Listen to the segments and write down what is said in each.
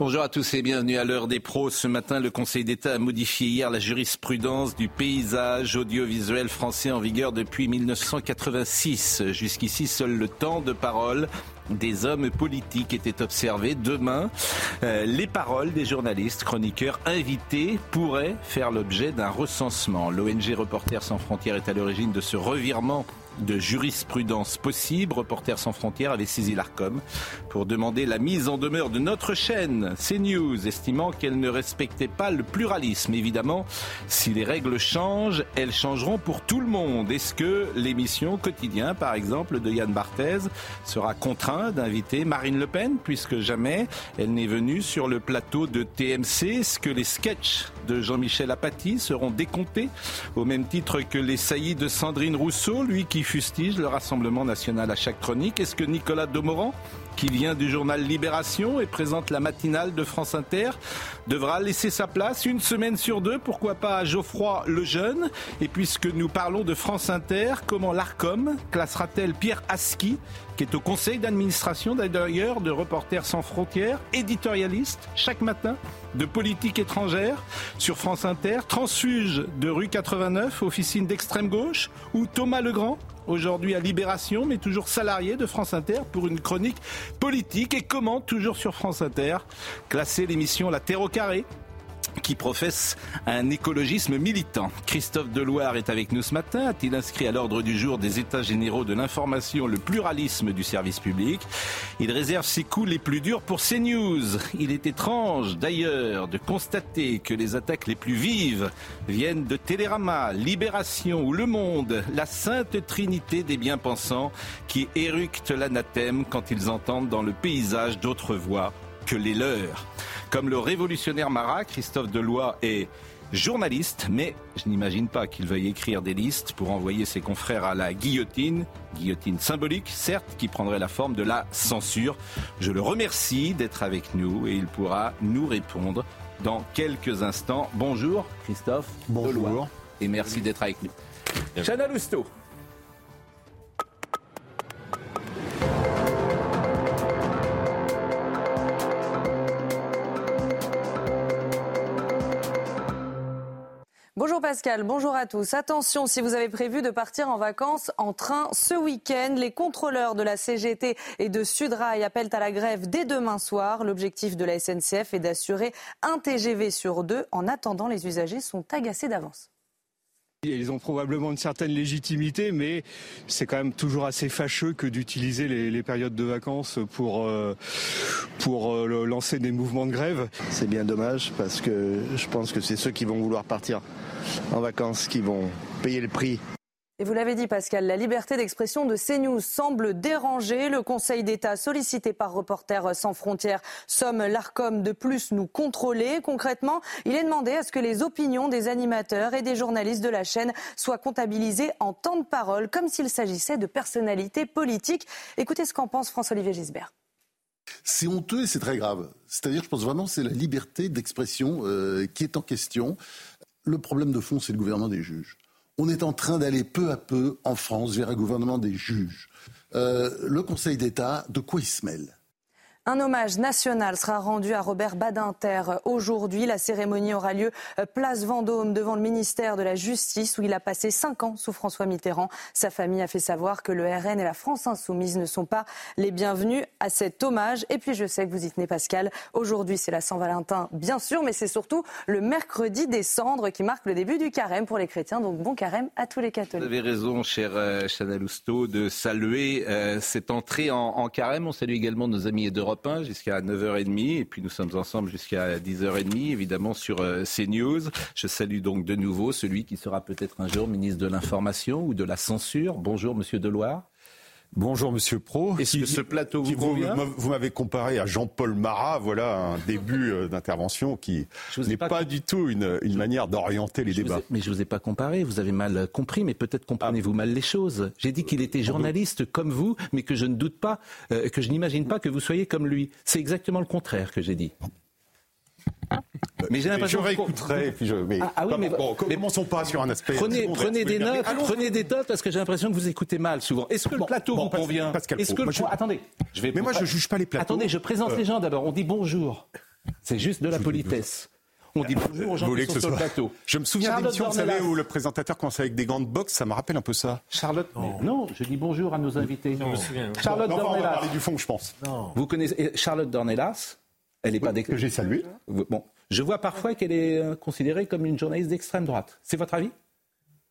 Bonjour à tous et bienvenue à l'heure des pros. Ce matin, le Conseil d'État a modifié hier la jurisprudence du paysage audiovisuel français en vigueur depuis 1986. Jusqu'ici, seul le temps de parole des hommes politiques était observé. Demain, euh, les paroles des journalistes, chroniqueurs invités pourraient faire l'objet d'un recensement. L'ONG Reporters sans frontières est à l'origine de ce revirement de jurisprudence possible. Reporters sans frontières avait saisi l'ARCOM pour demander la mise en demeure de notre chaîne CNews, estimant qu'elle ne respectait pas le pluralisme. Évidemment, si les règles changent, elles changeront pour tout le monde. Est-ce que l'émission quotidien, par exemple, de Yann Barthez, sera contraint d'inviter Marine Le Pen, puisque jamais elle n'est venue sur le plateau de TMC Est-ce que les sketchs de Jean-Michel Apathy seront décomptés au même titre que les saillies de Sandrine Rousseau, lui qui fustige le Rassemblement national à chaque chronique? Est-ce que Nicolas Domoran qui vient du journal Libération et présente la matinale de France Inter, devra laisser sa place une semaine sur deux, pourquoi pas Geoffroy le Jeune. Et puisque nous parlons de France Inter, comment l'ARCOM classera-t-elle Pierre Aski, qui est au conseil d'administration d'ailleurs de Reporters sans frontières, éditorialiste chaque matin de politique étrangère sur France Inter, transfuge de rue 89, officine d'extrême gauche, ou Thomas Legrand aujourd'hui à Libération, mais toujours salarié de France Inter pour une chronique politique. Et comment, toujours sur France Inter, classer l'émission La Terre au carré? Qui professe un écologisme militant. Christophe Deloire est avec nous ce matin. A-t-il inscrit à l'ordre du jour des États généraux de l'information le pluralisme du service public? Il réserve ses coups les plus durs pour CNews. Il est étrange d'ailleurs de constater que les attaques les plus vives viennent de Télérama, Libération ou Le Monde, la sainte trinité des bien-pensants qui éructent l'anathème quand ils entendent dans le paysage d'autres voix que les leurs. Comme le révolutionnaire Marat, Christophe Deloy est journaliste, mais je n'imagine pas qu'il veuille écrire des listes pour envoyer ses confrères à la guillotine, guillotine symbolique, certes, qui prendrait la forme de la censure. Je le remercie d'être avec nous et il pourra nous répondre dans quelques instants. Bonjour Christophe Bonjour. Et merci d'être avec nous. Chana Lousteau. Pascal, bonjour à tous. Attention, si vous avez prévu de partir en vacances en train ce week-end, les contrôleurs de la CGT et de Sudrail appellent à la grève dès demain soir. L'objectif de la SNCF est d'assurer un TGV sur deux. En attendant, les usagers sont agacés d'avance. Ils ont probablement une certaine légitimité, mais c'est quand même toujours assez fâcheux que d'utiliser les, périodes de vacances pour, euh, pour euh, lancer des mouvements de grève. C'est bien dommage parce que je pense que c'est ceux qui vont vouloir partir en vacances qui vont payer le prix. Et vous l'avez dit Pascal, la liberté d'expression de CNews semble déranger. Le Conseil d'État sollicité par Reporters sans frontières somme l'ARCOM de plus nous contrôler. Concrètement, il est demandé à ce que les opinions des animateurs et des journalistes de la chaîne soient comptabilisées en temps de parole, comme s'il s'agissait de personnalités politiques. Écoutez ce qu'en pense François-Olivier Gisbert. C'est honteux et c'est très grave. C'est-à-dire, je pense vraiment que c'est la liberté d'expression euh, qui est en question. Le problème de fond, c'est le gouvernement des juges. On est en train d'aller peu à peu en France vers un gouvernement des juges. Euh, le Conseil d'État, de quoi il se mêle? Un hommage national sera rendu à Robert Badinter aujourd'hui. La cérémonie aura lieu euh, place Vendôme devant le ministère de la Justice où il a passé cinq ans sous François Mitterrand. Sa famille a fait savoir que le RN et la France insoumise ne sont pas les bienvenus à cet hommage. Et puis je sais que vous y tenez Pascal. Aujourd'hui c'est la Saint-Valentin bien sûr, mais c'est surtout le mercredi des cendres qui marque le début du carême pour les chrétiens. Donc bon carême à tous les Vous catholiques. avez raison, cher euh, Lousteau, de saluer euh, cette entrée en, en carême. On salue également nos amis d'Europe 1 jusqu'à 9h30 et puis nous sommes ensemble jusqu'à 10h30 évidemment sur euh, CNews. Je salue donc de nouveau celui qui sera peut-être un jour ministre de l'Information ou de la Censure. Bonjour Monsieur Deloire. Bonjour Monsieur Pro. Est-ce que ce plateau vous convient Vous, m'avez comparé à Jean-Paul Marat, voilà un début euh, d'intervention qui n'est pas, du tout une, manière d'orienter les débats. mais je vous ai pas comparé, vous avez mal compris, mais peut-être comprenez-vous mal les choses. J'ai dit qu'il était journaliste comme vous, mais que je ne doute pas, euh, que je n'imagine pas que vous soyez comme lui. C'est exactement le contraire que j'ai dit. Mais j'ai l'impression que réécouterai. Puis je, mais, ah, ah oui, mais, bon, commençons pas sur un aspect. Prenez, prenez des notes, prenez des notes parce que j'ai l'impression que vous écoutez mal souvent. Est-ce que le plateau vous convient Est-ce que le... attendez, je vais. Mais moi, je juge pas les plateaux. Attendez, je présente les gens d'abord. On dit bonjour. C'est juste de la politesse. On dit bonjour aux gens qui sont sur le plateau. Je me souviens d'une émission, vous savez, où le présentateur commençait avec des gants de boxe, ça me rappelle un peu ça. Charlotte, non, je dis bonjour à nos invités. Je me souviens. Charlotte Dornelas. On va parler du fond, je pense. Vous connaissez Charlotte Dornelas Elle n'est pas que j'ai salué. Bon, je vois parfois qu'elle est euh, considérée comme une journaliste d'extrême droite. C'est votre avis?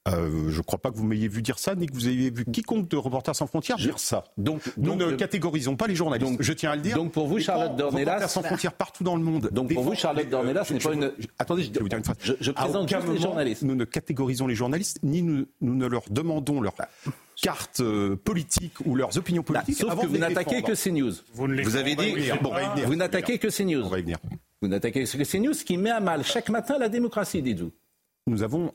Euh, je ne crois pas que vous m'ayez vu dire ça, ni que vous ayez vu quiconque de Reporters sans frontières dire ça. Donc, nous ne catégorisons pas les journalistes. Donc, je tiens à le dire. Donc pour vous, Charlotte Dornelas, Reporters sans frontières partout dans le monde. Donc pour vous, Charlotte Dornelas, ce n'est pas une. attendez, je, vais vous dire une phrase. Je, présente juste les journalistes. Nous ne catégorisons les journalistes, ni nous, nous ne leur demandons leur carte euh, politique ou leurs opinions bah, politiques. sauf que vous n'attaquez que CNews. Vous, vous avez dit, bon, vous n'attaquez que CNews. On va y venir. Vous n'attaquez que CNews qui met à mal chaque matin la démocratie, dites-vous. Nous avons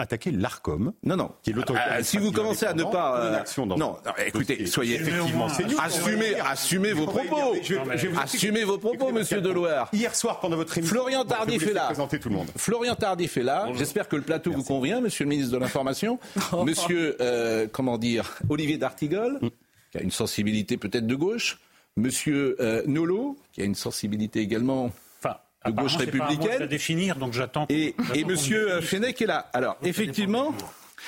attaquer l'Arcom. Non, non. Qui est l'autorité. Ah, si vous commencez à ne pas. Euh, non, non, écoutez, soyez effectivement. Assumez, assumez vos propos. Assumez vos propos, monsieur Deloire. Hier soir, pendant votre émission. Florian Tardif est là. Tout le monde. Florian Tardif est là. J'espère que le plateau vous convient, monsieur le ministre de l'Information. monsieur, euh, comment dire, Olivier D'Artigol, mm. qui a une sensibilité peut-être de gauche. Monsieur euh, Nolo, qui a une sensibilité également de gauche républicaine. à définir, donc j'attends. Et, et Monsieur Fenech est là. Alors, effectivement.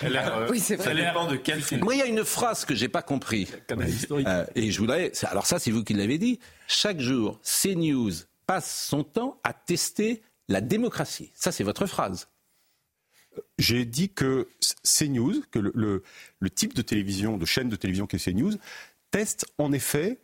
Euh, oui, c'est vrai. Ça dépend de quel film. Moi, il y a une phrase que j'ai pas compris. Euh, et je voudrais. Alors ça, c'est vous qui l'avez dit. Chaque jour, CNews passe son temps à tester la démocratie. Ça, c'est votre phrase. J'ai dit que CNews, que le, le, le, type de télévision, de chaîne de télévision qu'est CNews, teste en effet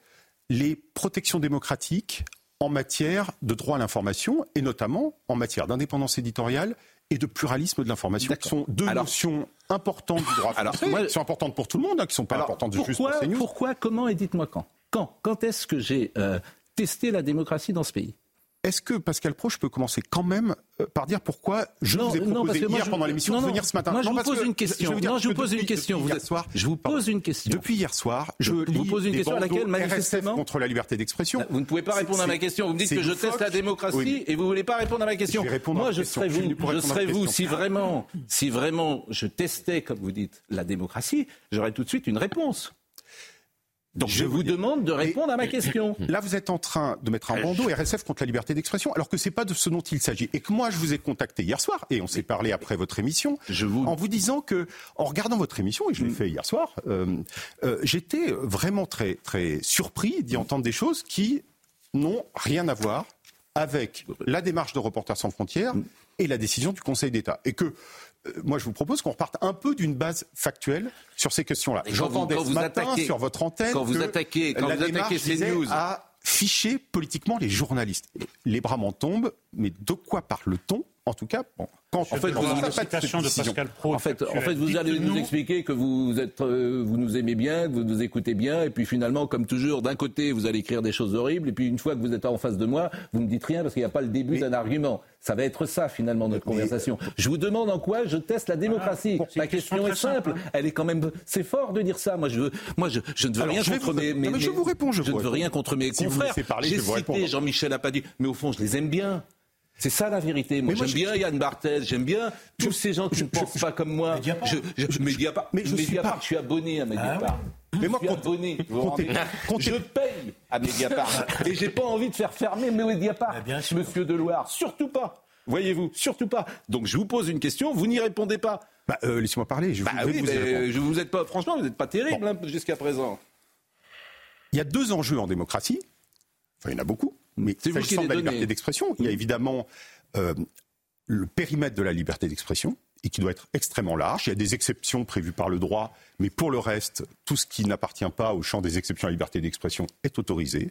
les protections démocratiques en matière de droit à l'information et notamment en matière d'indépendance éditoriale et de pluralisme de l'information, qui sont deux notions importantes du droit français, alors, qui sont importantes pour tout le monde, hein, qui ne sont pas importantes pourquoi, juste pour CNews. Pourquoi, comment et dites-moi quand. Quand Quand est-ce que j'ai euh, testé la démocratie dans ce pays? Est-ce que Pascal Pro, je peux commencer quand même euh, par dire pourquoi je vous ai proposé hier pendant l'émission de venir ce matin Moi, je vous pose une question. Je, non, je vous pose une question. Vous soir, je vous pose une question. Depuis hier soir, je, vous pose une question à laquelle manifestement contre la liberté d'expression. Vous ne pouvez pas répondre à ma question. Vous me dites que je teste la démocratie et vous ne voulez pas répondre à ma question. Moi, je serais vous. Je serais vous si vraiment, si vraiment je testais, comme vous dites, la démocratie, j'aurais tout de suite une réponse. Donc je, vous demande de répondre à ma question. Là, vous êtes en train de mettre un bandeau RSF contre la liberté d'expression, alors que ce n'est pas de ce dont il s'agit. Et que moi, je vous ai contacté hier soir, et on s'est parlé après votre émission, en vous disant que, en regardant votre émission, et je l'ai mm. fait hier soir, euh, euh, j'étais vraiment très, très surpris d'y entendre des choses qui n'ont rien à voir avec la démarche de Reporters sans frontières mm. et la décision du Conseil d'État. Et que moi, je vous propose qu'on reparte un peu d'une base factuelle sur ces questions-là. J'entendais ce matin sur votre antenne quand vous attaquez, quand vous attaquez ces news à ficher politiquement les journalistes. Les bras m'en tombent, mais de quoi parle-t-on En tout cas, bon, en fait, vous, en fait, en fait, vous allez nous expliquer que vous êtes, euh, vous nous aimez bien, que vous nous écoutez bien, et puis finalement, comme toujours, d'un côté, vous allez écrire des choses horribles, et puis une fois que vous êtes en face de moi, vous me dites rien parce qu'il n'y a pas le début d'un argument. Ça va être ça finalement notre conversation. Je vous demande en quoi je teste la démocratie. La question est simple. Hein. Elle est quand même. C'est fort de dire ça. Moi, je veux. Moi, je, je ne veux rien contre mes, mes, Je vous réponds. Je, je ne veux rien contre mes confrères. J'ai cité Jean-Michel Apadi, mais au fond, je les aime bien. C'est ça la vérité. Moi, j'aime bien Yann Barthès, j'aime bien tous ces gens qui ne pensent pas comme moi. Mediapart. Je, je, Mediapart, mais je, Mediapart, suis abonné à Mediapart. Ah mais moi, je suis abonné. je paye à Mediapart. et j'ai pas envie de faire fermer Mediapart, monsieur Deloire. Surtout pas. Voyez-vous, surtout pas. Donc je vous pose une question, vous n'y répondez pas. Bah, euh, Laissez-moi parler. Je bah, vous, oui, mais je vous êtes pas, franchement, vous n'êtes pas terrible hein, jusqu'à présent. Il y a deux enjeux en démocratie. Enfin, il y en a beaucoup. Mais s'agissant de la liberté d'expression, il y a évidemment euh, le périmètre de la liberté d'expression et qui doit être extrêmement large. Il y a des exceptions prévues par le droit, mais pour le reste, tout ce qui n'appartient pas au champ des exceptions à la liberté d'expression est autorisé.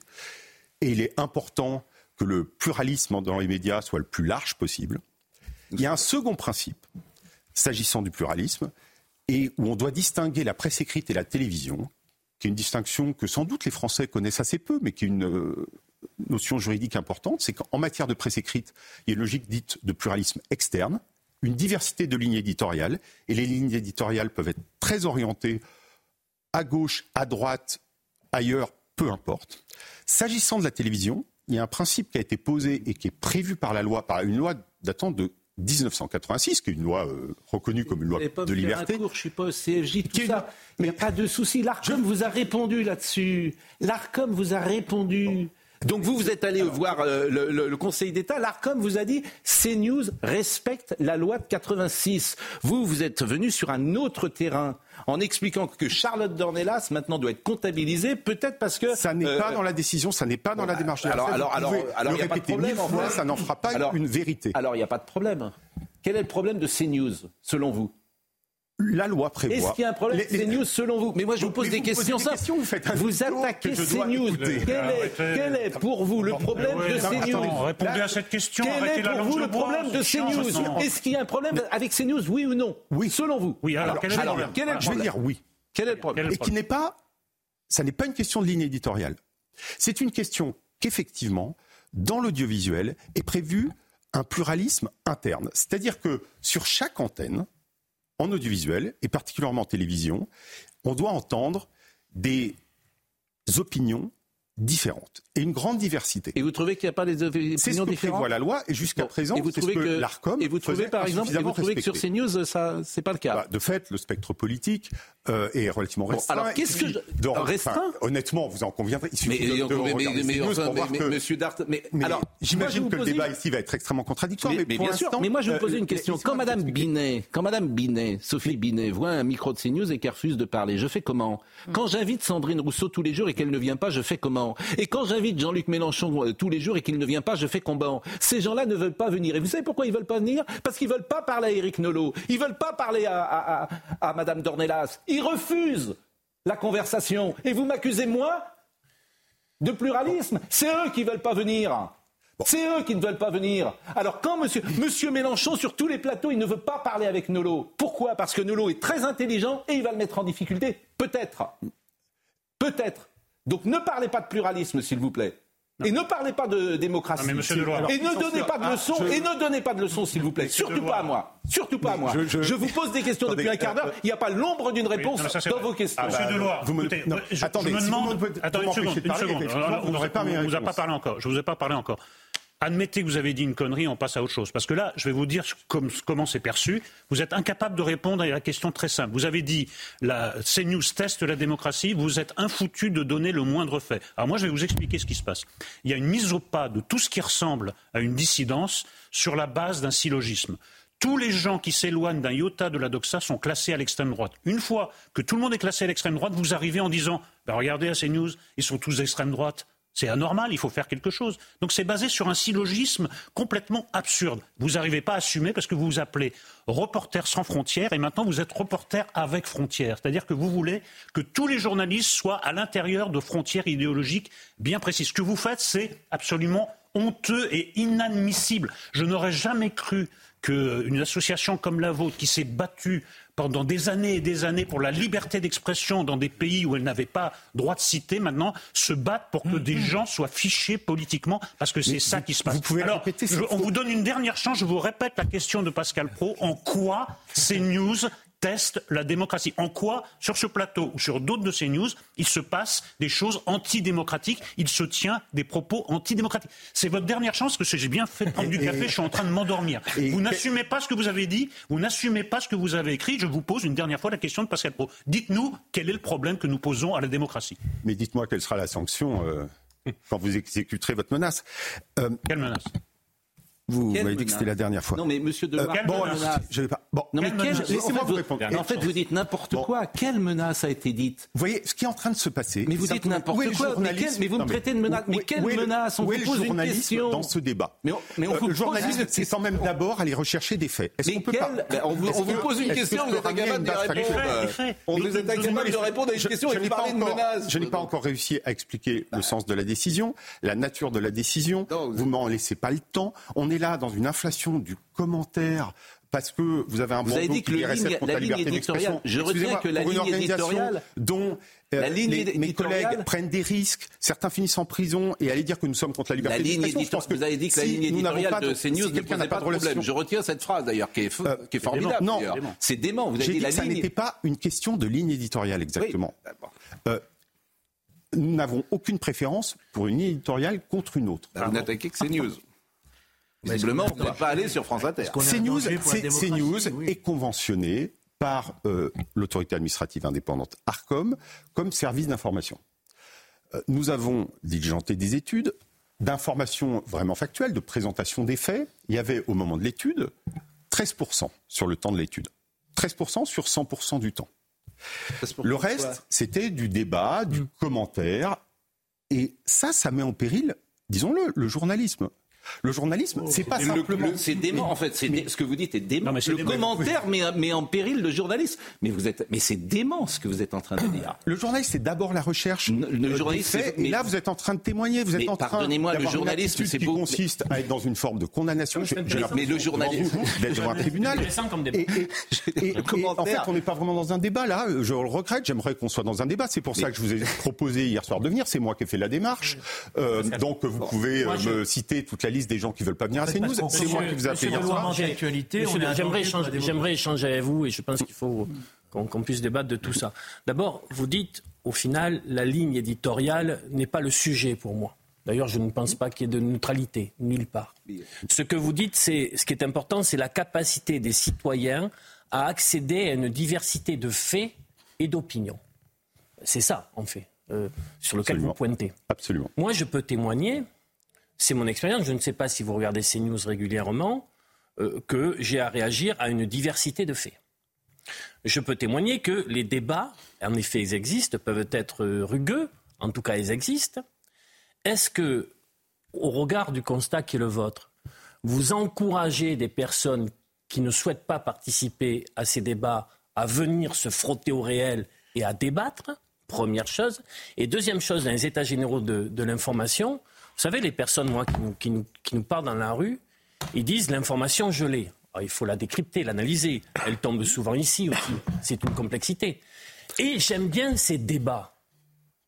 Et il est important que le pluralisme dans les médias soit le plus large possible. Il y a un second principe, s'agissant du pluralisme, et où on doit distinguer la presse écrite et la télévision, qui est une distinction que sans doute les Français connaissent assez peu, mais qui est une euh, notion juridique importante, c'est qu'en matière de presse écrite, il y a une logique dite de pluralisme externe, une diversité de lignes éditoriales, et les lignes éditoriales peuvent être très orientées à gauche, à droite, ailleurs, peu importe. S'agissant de la télévision, il y a un principe qui a été posé et qui est prévu par la loi, par une loi datant de 1986, qui est une loi euh, reconnue comme une loi de liberté. Un cours, je suis pas au CFJ, tout ça. Mais il n'y a pas de souci. L'ARCOM vous a répondu là-dessus. L'ARCOM vous a répondu. Donc vous, vous êtes allé voir euh, le, Conseil d'État. L'ARCOM vous a dit CNews respecte la loi de 86. Vous, vous êtes venu sur un autre terrain en expliquant que Charlotte Dornelas maintenant doit être comptabilisée, peut-être parce que ça n'est pas euh, dans la décision, ça n'est pas dans la démarche. De alors, alors, alors, alors, il n'y a pas de problème. ça n'en fera pas une vérité. Alors, il n'y a pas de problème. Quel est le problème de CNews, selon vous? La loi prévoit. Est-ce qu'il y a un problème avec CNews selon vous Mais moi je vous pose des questions simples. Vous, attaquez CNews. Quel est, pour vous le problème de CNews Répondez à cette question. Quel est pour vous le problème de CNews Est-ce qu'il y a un problème avec CNews Oui ou non Oui. Selon vous Oui. Alors, quel est le problème Je vais dire oui. Quel est le problème Et qui n'est pas, ça n'est pas une question de ligne éditoriale. C'est une question qu'effectivement, dans l'audiovisuel, est prévu un pluralisme interne. C'est-à-dire que sur chaque antenne, en audiovisuel, et particulièrement en télévision, on doit entendre des opinions différentes et une grande diversité. Et vous trouvez qu'il n'y a pas des opinions C'est ce que prévoit la loi et jusqu'à présent, et vous trouvez que, que l'Arcom Et vous trouvez par exemple, et vous trouvez que sur CNews, ça, c'est pas le cas. Bah, de fait, le spectre politique euh, est relativement restreint. alors qu'est-ce que je... restreint Honnêtement, vous en conviendrez. Il suffit mais, de, de mais, mais, enfin, mais, que... Monsieur Dart, mais, alors j'imagine que le débat ici va être extrêmement contradictoire. Mais, bien sûr. Mais moi, je vais vous poser une euh, question. Quand Madame Binet, quand Madame Binet, Sophie Binet, voit un micro de CNews et qu'elle refuse de parler, je fais comment? Quand j'invite Sandrine Rousseau tous les jours et qu'elle ne vient pas, je fais comment? Et quand j'invite Jean-Luc Mélenchon euh, tous les jours et qu'il ne vient pas, je fais combat. Ces gens-là ne veulent pas venir. Et vous savez pourquoi ils veulent pas venir? Parce qu'ils veulent pas parler à Éric Nolot. Ils veulent pas parler à, à, à, Madame Dornelas. Ils refusent la conversation. Et vous m'accusez, moi, de pluralisme? C'est eux qui veulent pas venir. C'est eux qui ne veulent pas venir. Alors quand monsieur, monsieur Mélenchon, sur tous les plateaux, il ne veut pas parler avec Nolot. Pourquoi? Parce que Nolot est très intelligent et il va le mettre en difficulté. Peut-être. Peut-être. Donc ne parlez pas de pluralisme, s'il vous plaît. Et ne parlez pas de démocratie. et ne donnez pas de leçons. Et ne donnez pas de leçons, s'il vous plaît. Surtout pas à moi. Surtout pas à moi. Je, vous pose des questions depuis un quart d'heure. Il n'y a pas l'ombre d'une réponse dans vos questions. Monsieur Deloire, vous me... je, attendez, me demande. attendez une seconde. Une seconde. Vous ne vous a pas parlé encore. Je vous ai pas parlé encore. Admettez que vous avez dit une connerie, on passe à autre chose. Parce que là, je vais vous dire comment c'est perçu. Vous êtes incapable de répondre à la question très simple. Vous avez dit la CNews teste la démocratie, vous êtes infoutu de donner le moindre fait. Alors moi, je vais vous expliquer ce qui se passe. Il y a une mise au pas de tout ce qui ressemble à une dissidence sur la base d'un syllogisme. Tous les gens qui s'éloignent d'un iota de la doxa sont classés à l'extrême droite. Une fois que tout le monde est classé à l'extrême droite, vous arrivez en disant ben Regardez à CNews, ils sont tous d'extrême droite. C'est anormal, il faut faire quelque chose. Donc c'est basé sur un syllogisme complètement absurde. Vous n'arrivez pas à assumer parce que vous vous appelez reporter sans frontières et maintenant vous êtes reporter avec frontières. C'est-à-dire que vous voulez que tous les journalistes soient à l'intérieur de frontières idéologiques bien précises. Ce que vous faites, c'est absolument honteux et inadmissible. Je n'aurais jamais cru qu'une association comme la vôtre, qui s'est battue pendant des années et des années pour la liberté d'expression dans des pays où elle n'avait pas droit de citer, maintenant se battent pour que des mm-hmm. gens soient fichés politiquement, parce que c'est ça qui se passe. Vous pouvez Alors, répéter, on vous donne une dernière chance, je vous répète la question de Pascal Pro. En quoi ces news teste la démocratie. En quoi, sur ce plateau ou sur d'autres de ces news, il se passe des choses antidémocratiques, il se tient des propos antidémocratiques. C'est votre dernière chance, parce que j'ai bien fait prendre du café, je suis en train de m'endormir. Vous n'assumez pas ce que vous avez dit, vous n'assumez pas ce que vous avez écrit. Je vous pose une dernière fois la question de Pascal Pro. Dites-nous quel est le problème que nous posons à la démocratie. Mais dites-moi quelle sera la sanction euh, quand vous exécuterez votre menace. Euh, quelle menace? Vous m'avez dit que c'était la dernière fois. Non, mais monsieur Deloire, euh, bon, je vais pas. Bon, non, mais laissez-moi vous répondre. En fait, vous dites n'importe quoi. Quelle menace a été dite Vous voyez, ce qui est en train de se passer. Mais vous dites n'importe quoi. Mais, mais, vous me traitez de menace. Mais quelle menace On vous pose une question. dans ce débat mais on, euh, Le journalisme, c'est quand même d'abord aller rechercher des faits. Est-ce qu'on peut pas On vous pose une question, vous êtes incapable de répondre. On vous est incapable de répondre à une question et vous parlez de menace. Je n'ai pas encore réussi à expliquer le sens de la décision, la nature de la décision. Vous m'en laissez pas le temps. On est là dans une inflation du commentaire parce que vous avez un vous avez dit que la ligne éditoriale, je retiens que la ligne éditoriale dont euh, mes collègues prennent des risques, certains finissent en prison et aller dire que nous sommes contre la liberté d'expression. Vous avez dit que la ligne éditoriale de CNews ne posait pas de problème. Je retiens cette phrase d'ailleurs qui est, euh, qui est formidable. Non, c'est dément. Vous avez dit, que ça n'était pas une question de ligne éditoriale exactement. Euh, nous n'avons aucune préférence pour une ligne éditoriale contre une autre. Vous n'attaquez que CNews. Visiblement, vous n'êtes pas allé sur France Inter. CNews, CNews est conventionné par euh, l'autorité administrative indépendante ARCOM comme service d'information. Euh, nous avons diligenté des études d'information vraiment factuelle, de présentation des faits. Il y avait au moment de l'étude 13% sur le temps de l'étude. 13% sur 100% du temps. Le reste, c'était du débat, du mmh. commentaire. Et ça, ça met en péril, disons-le, le journalisme. Le journalisme, c'est pas simplement. C'est dément, en fait. ce que vous dites est dément. le commentaire met, en péril le journalisme. Mais vous êtes, mais c'est dément ce que vous êtes en train de dire. Le journaliste, c'est d'abord la recherche. Le, journaliste, mais là, vous êtes en train de témoigner. Vous êtes en train. Pardonnez-moi, le journalisme, c'est qui consiste à être dans une forme de condamnation. mais le journalisme, d'être devant un tribunal. Et, en fait, on n'est pas vraiment dans un débat là. Je le regrette. J'aimerais qu'on soit dans un débat. C'est pour ça que je vous ai proposé hier soir de venir. C'est moi qui ai fait la démarche. Euh, donc, vous pouvez euh, me citer toute la des gens qui veulent pas venir à CNews. C'est moi qui vous ai appelé J'aimerais échanger avec vous et je pense qu'il faut qu'on puisse débattre de tout ça. D'abord, vous dites, au final, la ligne éditoriale n'est pas le sujet pour moi. D'ailleurs, je ne pense pas qu'il y ait de neutralité, nulle part. Ce que vous dites, c'est ce qui est important, c'est la capacité des citoyens à accéder à une diversité de faits et d'opinions. C'est ça, en fait, euh, sur lequel vous pointez. Absolument. Moi, je peux témoigner c'est mon expérience, je ne sais pas si vous regardez ces news régulièrement, euh, que j'ai à réagir à une diversité de faits. Je peux témoigner que les débats, en effet, ils existent, peuvent être rugueux, en tout cas, ils existent. Est-ce que, au regard du constat qui est le vôtre, vous encouragez des personnes qui ne souhaitent pas participer à ces débats à venir se frotter au réel et à débattre? Première chose. Et deuxième chose, dans les états généraux de l'information, vous savez, les personnes, moi, qui nous, qui parlent dans la rue, ils disent l'information, je l'ai. Il faut la décrypter, l'analyser. Elle tombe souvent ici aussi. C'est une complexité. Et j'aime bien ces débats.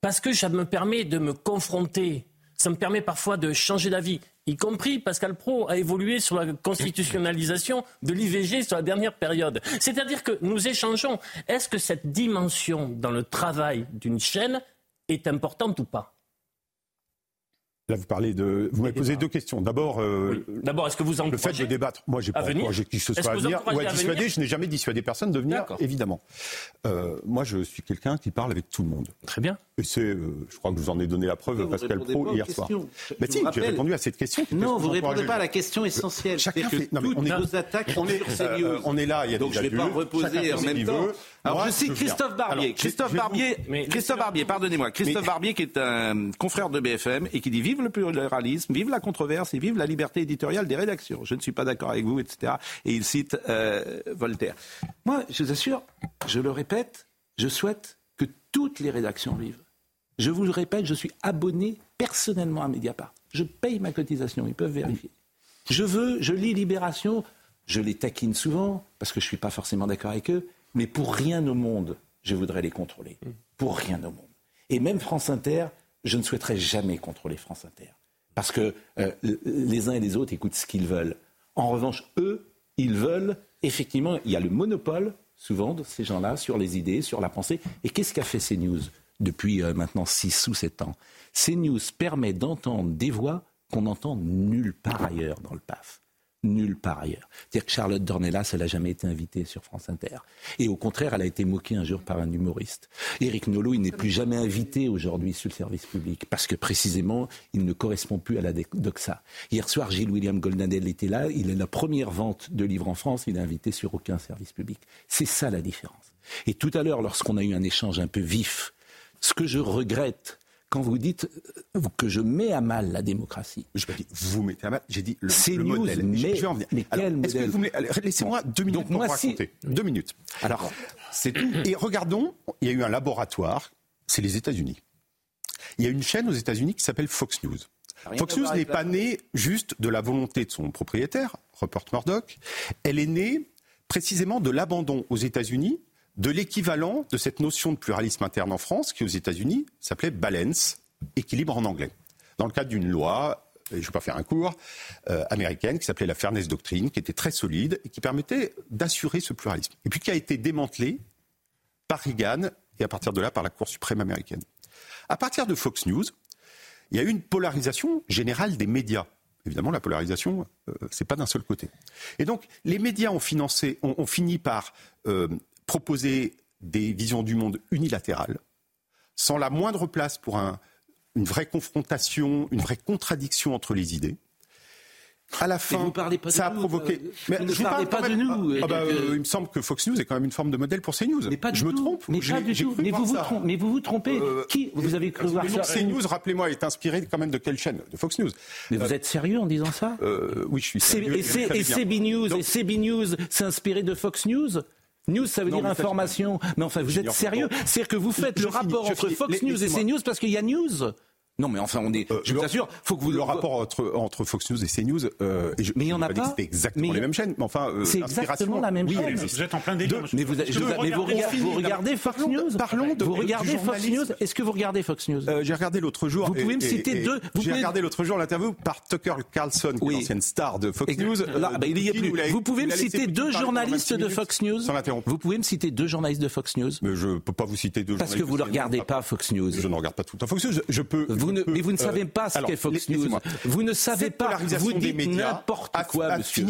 Parce que ça me permet de me confronter. Ça me permet parfois de changer d'avis. Y compris Pascal Pro a évolué sur la constitutionnalisation de l'IVG sur la dernière période. C'est-à-dire que nous échangeons. Est-ce que cette dimension dans le travail d'une chaîne est importante ou pas? Là, vous parlez de. Vous m'avez posé deux questions. D'abord, euh, d'abord, est-ce que vous le fait de débattre Moi, j'ai pas encouragé qui ce soit à venir ou à dissuader. Je n'ai jamais dissuadé personne de venir, évidemment. Euh, moi, je suis quelqu'un qui parle avec tout le monde. Très bien. Et c'est, euh, je crois que vous en ai donné la preuve, Pascal Pro, hier soir. Mais si, j'ai répondu à cette question. non, vous ne répondez pas à la question essentielle. Chacun fait. Non, mais on est, attaques on est, on est là. Il y a Donc, je ne vais pas reposer en même temps. Alors, je cite Christophe Barbier. Christophe Barbier, Christophe Barbier, pardonnez-moi. Christophe Barbier, qui est un confrère de BFM et qui dit vive le pluralisme, vive la controverse et vive la liberté éditoriale des rédactions. Je ne suis pas d'accord avec vous, etc. Et il cite euh, Voltaire. Moi, je vous assure, je le répète, je souhaite que toutes les rédactions vivent. Je vous le répète, je suis abonné personnellement à Mediapart. Je paye ma cotisation, ils peuvent vérifier. Je veux, je lis Libération, je les taquine souvent parce que je ne suis pas forcément d'accord avec eux. Mais pour rien au monde, je voudrais les contrôler. Pour rien au monde. Et même France Inter, je ne souhaiterais jamais contrôler France Inter. Parce que euh, les uns et les autres écoutent ce qu'ils veulent. En revanche, eux, ils veulent, effectivement, il y a le monopole, souvent, de ces gens-là, sur les idées, sur la pensée. Et qu'est-ce qu'a fait CNews depuis euh, maintenant 6 ou 7 ans? CNews permet d'entendre des voix qu'on n'entend nulle part ailleurs dans le PAF nulle part ailleurs. C'est-à-dire que Charlotte Dornelas, elle n'a jamais été invitée sur France Inter. Et au contraire, elle a été moquée un jour par un humoriste. Éric Nolot, il n'est plus jamais invité aujourd'hui sur le service public parce que précisément, il ne correspond plus à la doxa. Hier soir, Gilles William Golnadel était là. Il est la première vente de livres en France. Il est invité sur aucun service public. C'est ça la différence. Et tout à l'heure, lorsqu'on a eu un échange un peu vif, ce que je regrette, quand vous dites euh, que je mets à mal la démocratie. Je pas dit vous mettez à mal, j'ai dit le, le modèle. Mais, je vais en venir. Mais quel modèle Laissez-moi deux minutes Donc, pour moi, raconter. Deux minutes. Alors, c'est tout. Et regardons, il y a eu un laboratoire, c'est les États-Unis. Il y a une chaîne aux États-Unis qui s'appelle Fox News. Fox News n'est pas née juste de la volonté de son propriétaire, Rupert Murdoch. Elle est née précisément de l'abandon aux États-Unis de l'équivalent de cette notion de pluralisme interne en France, qui aux États-Unis s'appelait balance, équilibre en anglais, dans le cadre d'une loi, je ne vais pas faire un cours, euh, américaine qui s'appelait la Fairness Doctrine, qui était très solide et qui permettait d'assurer ce pluralisme. Et puis qui a été démantelée par Reagan et à partir de là par la Cour suprême américaine. À partir de Fox News, il y a eu une polarisation générale des médias. Évidemment, la polarisation, euh, c'est pas d'un seul côté. Et donc, les médias ont, financé, ont, fini par euh, proposer des visions du monde unilatérales, sans la moindre place pour une vraie confrontation, une vraie contradiction entre les idées. À la fin, vous parlez pas ça a provoqué. Euh, mais vous ne parlez pas de nous. Ah bah, euh, il me semble que Fox News est quand même une forme de modèle pour CNews. Mais pas je me trompe. Mais pas du tout. Mais vous vous, trompez, mais vous vous trompez. Euh, Qui vous avez cru voir ça CNews, rappelez-moi, est inspiré quand même de quelle chaîne? De Fox News. Mais vous êtes sérieux en disant ça? Oui, je suis sérieux. Et, CB News, et CB News, c'est inspiré de Fox News? News, ça veut dire information. Mais enfin, vous êtes sérieux C'est-à-dire que vous faites le rapport entre Fox News et CNews parce qu'il y a News non, mais enfin, on est. Euh, je vous assure, faut que vous le rapport entre, entre Fox News et CNews. Euh, et je, mais il y en a pas. C'est exactement les mêmes chaînes. Mais enfin, euh, c'est exactement la même chaîne. Vous êtes en plein délire. Mais vous, mais vous, vous regardez Fox News. Parlons de. Vous regardez Fox News. Est-ce que vous regardez Fox News euh, J'ai regardé l'autre jour. Vous pouvez me citer deux. J'ai regardé l'autre jour l'interview par Tucker Carlson, qui est l'ancienne star de Fox News. Là, bah, il y a plus. Vous pouvez me citer deux journalistes de Fox News. Vous pouvez me citer deux journalistes de Fox News. Mais je peux pas vous citer deux. Parce que vous ne regardez pas Fox News. Je ne regarde pas tout le temps Fox News. Je peux. Mais vous ne savez pas ce qu'est Fox News. Vous ne savez pas, vous dites n'importe quoi, monsieur.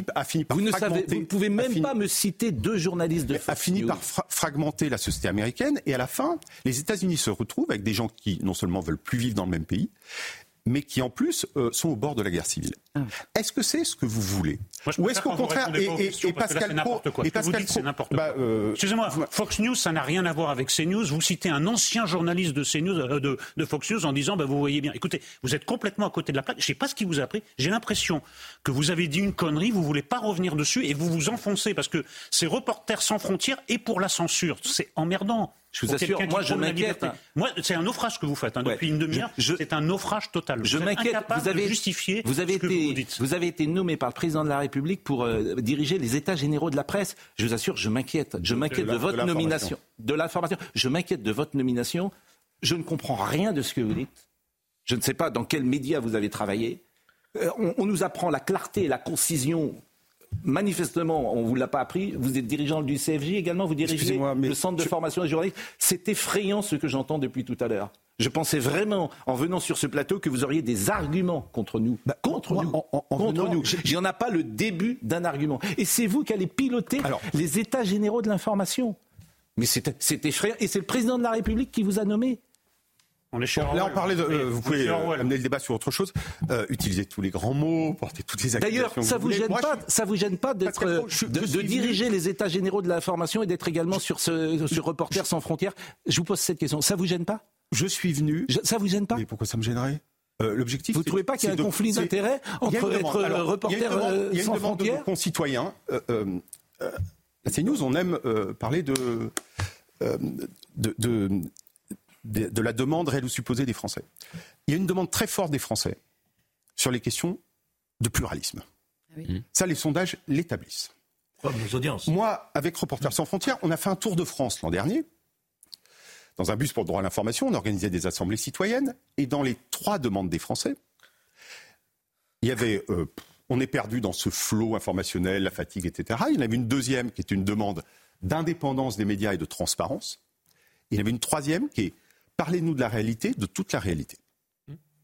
vous ne savez, vous ne pouvez même pas me citer deux journalistes de Fox a fini par fragmenter la société américaine et à la fin, les États-Unis se retrouvent avec des gens qui non seulement veulent plus vivre dans le même pays, mais qui en plus euh, sont au bord de la guerre civile. Ah. Est-ce que c'est ce que vous voulez Ou est-ce qu'au contraire, et, et, Pascal n'importe quoi. Et Pascal c'est n'importe quoi. Bah, euh, Excusez-moi, Fox News, ça n'a rien à voir avec CNews. Vous citez un ancien journaliste de CNews, euh, de, de, Fox News, en disant, bah, vous voyez bien. Écoutez, vous êtes complètement à côté de la plaque. Je ne sais pas ce qui vous a pris. J'ai l'impression que vous avez dit une connerie, vous voulez pas revenir dessus et vous vous enfoncez parce que c'est Reporters sans frontières et pour la censure. C'est emmerdant. Je vous assure, moi je m'inquiète. Moi, c'est un naufrage que vous faites hein, depuis une demi-heure. C'est un naufrage total. Je m'inquiète. Vous avez justifié. Vous avez été, vous, avez été nommé par le président de la République pour euh, diriger les États généraux de la presse. Je vous assure, je m'inquiète. Je m'inquiète de, votre nomination, de l'information. Je m'inquiète de votre nomination. Je ne comprends rien de ce que vous dites. Je ne sais pas dans quels médias vous avez travaillé. Euh, on, on, nous apprend la clarté et la concision manifestement, on ne vous l'a pas appris. Vous êtes dirigeant du CFJ également, vous dirigez le centre de formation des journalistes. C'est effrayant ce que j'entends depuis tout à l'heure. Je pensais vraiment, en venant sur ce plateau, que vous auriez des arguments contre nous. Bah, contre nous. contre nous. Il n'y en a pas le début d'un argument. Et c'est vous qui allez piloter les états généraux de l'information. Mais c'est effrayant. Et c'est le président de la République qui vous a nommé. On est Là, on parlait de. Euh, vous pouvez euh, amener le débat sur autre chose. Euh, utiliser tous les grands mots, porter toutes les accusations. D'ailleurs, ça vous, gêne pas Ça vous gêne pas d'être de, diriger les États généraux de l'information et d'être également sur ce sur Reporters sans frontières Je vous pose cette question. Ça vous gêne pas? Je suis venu. ça vous gêne pas? Mais pourquoi ça me gênerait? L'objectif. Vous ne trouvez pas qu'il y a un conflit d'intérêts entre être reporter sans frontières de concitoyens. la CNews, on aime parler de, de de, la demande réelle ou supposée des Français. Il y a une demande très forte des Français sur les questions de pluralisme. Ah mmh. Ça, les sondages l'établissent. Moi, avec Reporters sans frontières, on a fait un tour de France l'an dernier. Dans un bus pour le droit à l'information, on organisait des assemblées citoyennes. Et dans les trois demandes des Français, il y avait euh, on est perdu dans ce flot informationnel, la fatigue, etc. Il y en avait une deuxième qui est une demande d'indépendance des médias et de transparence. Il y en avait une troisième qui est Parlez-nous de la réalité, de toute la réalité.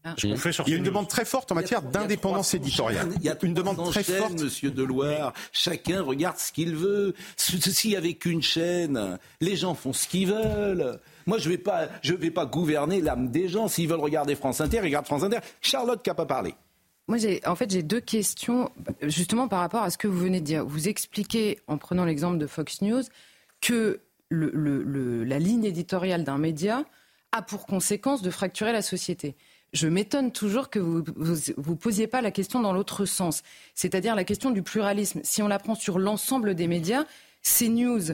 Ah. il y a une demande très forte en matière d'indépendance éditoriale. Il y a une demande très forte. Monsieur Deloire, chacun regarde ce qu'il veut. S'il n'y avait qu'une chaîne, les gens font ce qu'ils veulent. Moi, je ne vais, pas, vais pas gouverner l'âme des gens. S'ils veulent regarder France Inter, ils regardent France Inter. Charlotte qui n'a pas parlé. Moi, en fait, j'ai deux questions, justement par rapport à ce que vous venez de dire. Vous expliquez, en prenant l'exemple de Fox News, que la ligne éditoriale d'un média a pour conséquence de fracturer la société. Je m'étonne toujours que vous ne posiez pas la question dans l'autre sens, c'est-à-dire la question du pluralisme. Si on la prend sur l'ensemble des médias, CNews,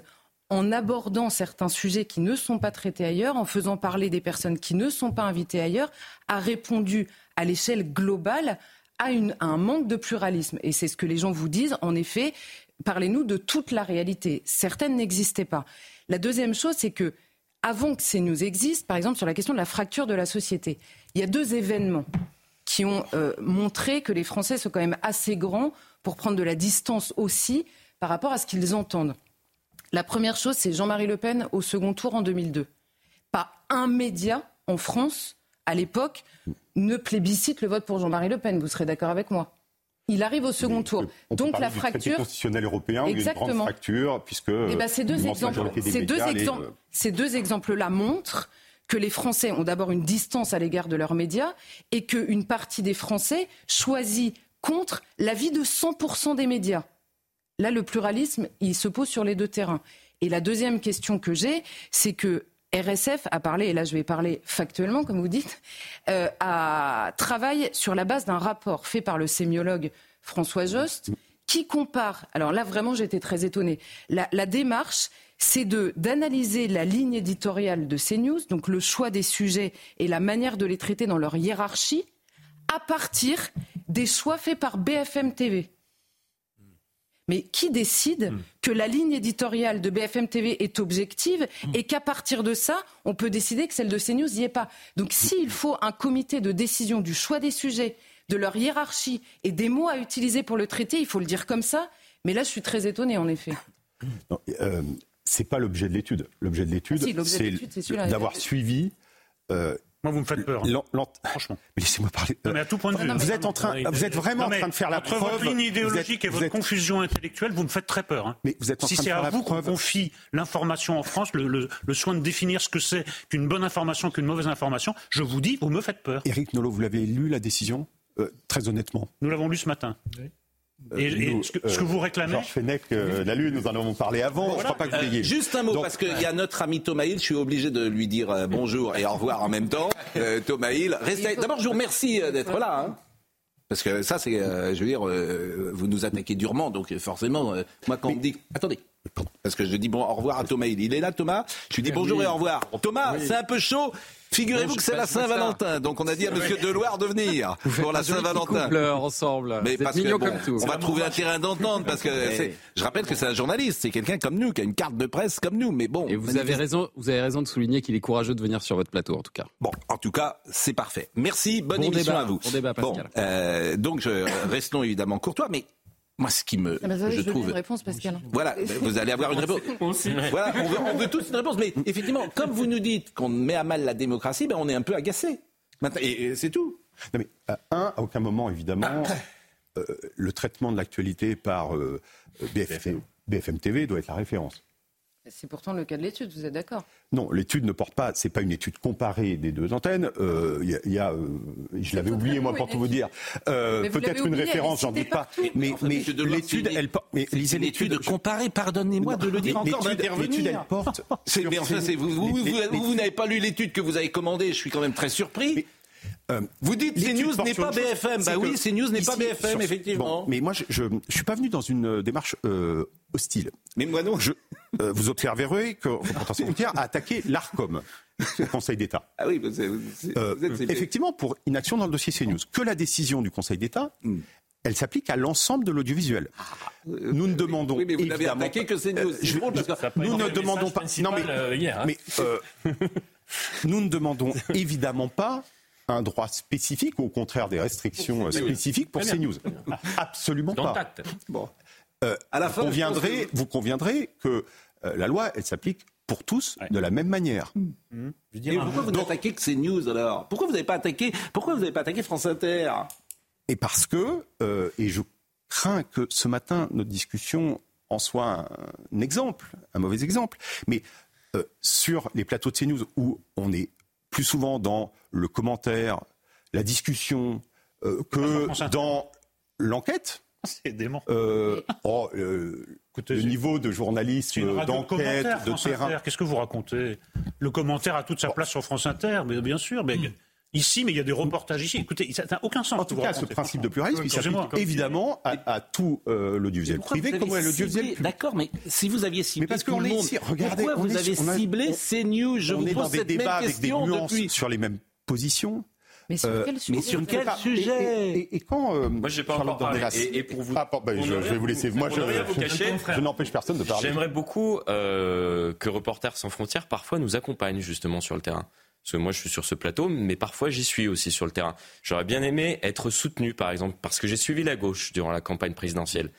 en abordant certains sujets qui ne sont pas traités ailleurs, en faisant parler des personnes qui ne sont pas invitées ailleurs, a répondu à l'échelle globale, à, un manque de pluralisme. Et c'est ce que les gens vous disent. En effet, parlez-nous de toute la réalité. Certaines n'existaient pas. La deuxième chose, c'est que avant que ces news existent, par exemple sur la question de la fracture de la société, il y a deux événements qui ont euh, montré que les Français sont quand même assez grands pour prendre de la distance aussi par rapport à ce qu'ils entendent. La première chose, c'est Jean-Marie Le Pen au second tour en 2002. Pas un média en France, à l'époque, ne plébiscite le vote pour Jean-Marie Le Pen. Vous serez d'accord avec moi il arrive au second tour. Donc la fracture. constitutionnel européen, exactement. il y a une grande fracture, puisque. Eh ben, ces deux exemples, ces deux, exemples, ces deux exemples-là montrent que les Français ont d'abord une distance à l'égard de leurs médias et qu'une partie des Français choisit contre l'avis de 100% des médias. Là, le pluralisme, il se pose sur les deux terrains. Et la deuxième question que j'ai, c'est que RSF a parlé, et là je vais parler factuellement, comme vous dites, euh, a travaille sur la base d'un rapport fait par le sémiologue François Jost, qui compare. Alors là, vraiment, j'étais très étonnée. La, démarche, c'est d'analyser la ligne éditoriale de CNews, donc le choix des sujets et la manière de les traiter dans leur hiérarchie, à partir des choix faits par BFM TV. Mais qui décide hmm. que la ligne éditoriale de BFM TV est objective hmm. et qu'à partir de ça, on peut décider que celle de CNews n'y est pas? Donc s'il faut un comité de décision du choix des sujets, de leur hiérarchie et des mots à utiliser pour le traiter, il faut le dire comme ça. Mais là, je suis très étonnée, en effet. Ce euh, c'est pas l'objet de l'étude. L'objet de l'étude, ah c'est d'avoir suivi euh, moi, vous me faites peur. Franchement. Mais laissez-moi parler. mais à tout point de vue. Vous êtes en train, vous êtes vraiment en train de faire la preuve. Entre votre ligne idéologique et votre confusion intellectuelle, vous me faites très peur. Hein. Mais vous êtes en si train c'est à vous qu'on confie l'information en France, le, soin de définir ce que c'est qu'une bonne information, qu'une mauvaise information, je vous dis, vous me faites peur. Éric Nolot, vous l'avez lu la décision? Euh, Très honnêtement. Nous l'avons lu ce matin. Oui. Euh, et, ce, que, vous réclamez Georges Fenech, euh, la Lune, nous en avons parlé avant. Je crois pas que vous l'ayez. juste un mot, parce qu'il y a notre ami Thomas Hill. Je suis obligé de lui dire bonjour et au revoir en même temps. Thomas Hill, restez. D'abord, je vous remercie d'être là. Hein. Parce que ça, c'est, je veux dire, vous nous attaquez durement, donc forcément, moi quand on me dit, attendez, parce que je dis bon au revoir à Thomas Hill. Il est là, Thomas? Je lui dis bonjour et au revoir. Thomas, c'est un peu chaud. Figurez-vous que c'est la Saint-Valentin, donc on a dit à Monsieur Deloire de venir pour la Saint-Valentin. ensemble. Mais parce que on va trouver un terrain d'entente parce que je rappelle que c'est un journaliste, c'est quelqu'un comme nous qui a une carte de presse comme nous. Mais bon. Et vous avez raison, vous avez raison de souligner qu'il est courageux de venir sur votre plateau en tout cas. Bon, en tout cas, c'est parfait. Merci, bonne émission à vous. Bon débat, Pascal. Bon, euh, donc je, restons évidemment courtois, mais moi, ce qui me. Ah bah, je, trouve. Une réponse, Pascal. Voilà, vous allez avoir une réponse. voilà, on veut, on veut, tous une réponse. Mais effectivement, comme vous nous dites qu'on met à mal la démocratie, ben on est un peu agacé. Et, c'est tout. Non, mais, euh, un, à aucun moment, évidemment, euh, le traitement de l'actualité par euh, BFM TV doit être la référence. C'est pourtant le cas de l'étude, vous êtes d'accord? Non, l'étude ne porte pas, c'est pas une étude comparée des deux antennes. Il euh, y, a, euh, je l'avais oublié moi pour tout vous dire, euh, peut-être une référence, j'en doute pas. Mais, mais l'étude, elle porte. Mais lisez l'étude comparée, pardonnez-moi de le dire encore, L'étude, elle porte. mais enfin, vous, vous, vous, n'avez pas lu l'étude que vous avez commandée. Je suis quand même très surpris. vous dites CNews n'est pas BFM. Bah oui, CNews n'est pas BFM, effectivement. mais moi, je ne suis pas venu dans une démarche hostile. Mais moi non. Je, euh, vous observerez que Représentation a attaqué l'ARCOM, le Conseil d'État. Ah oui, euh, effectivement, pour inaction dans le dossier CNews. Que la décision du Conseil d'État. Hmm. Elle s'applique à l'ensemble de l'audiovisuel. Ah, nous ne demandons oui, mais vous n'avez attaqué que CNews. Euh, nous ne demandons pas. Non mais, hein. mais nous ne demandons évidemment pas un droit spécifique ou au contraire des restrictions spécifiques pour CNews. Absolument pas. Bon. Euh, à la fin, vous, conviendrez, vous conviendrez que euh, la loi, elle s'applique pour tous de la même manière. Mmh. Mmh. pourquoi vous n'attaquez que ces news alors? Pourquoi vous n'avez pas attaqué Pourquoi vous n'avez pas attaqué France Inter? Et parce que, euh, et je crains que ce matin notre discussion en soit un, exemple, un mauvais exemple, mais sur les plateaux de CNews où on est plus souvent dans le commentaire, la discussion, que dans l'enquête, C'est dément. Euh, oh, le niveau de journalisme, d'enquête, de terrain. Qu'est-ce que vous racontez? Le commentaire a toute sa place sur France Inter, mais bien sûr. Mais Ici, mais il y a des reportages ici. Écoutez, ça n'a aucun sens. En tout cas, ce principe de pluralisme, il s'applique évidemment à, tout euh, l'audiovisuel privé comme à l'audiovisuel public. D'accord, mais si vous aviez ciblé mais parce tout le monde, ici, regardez, pourquoi vous avez ciblé CNews Je on vous est pose dans des cette débats même avec des nuances sur les mêmes positions. Mais sur quel sujet, mais sur quel sujet et, quand Moi, j'ai pas encore parlé. Et, pour vous, ah, ben, je, vais vous laisser. Moi, je, je, n'empêche personne de parler. J'aimerais beaucoup que Reporters sans frontières parfois nous accompagne justement sur le terrain. Parce que moi, je suis sur ce plateau, mais parfois, j'y suis aussi sur le terrain. J'aurais bien aimé être soutenu, par exemple, parce que j'ai suivi la gauche durant la campagne présidentielle.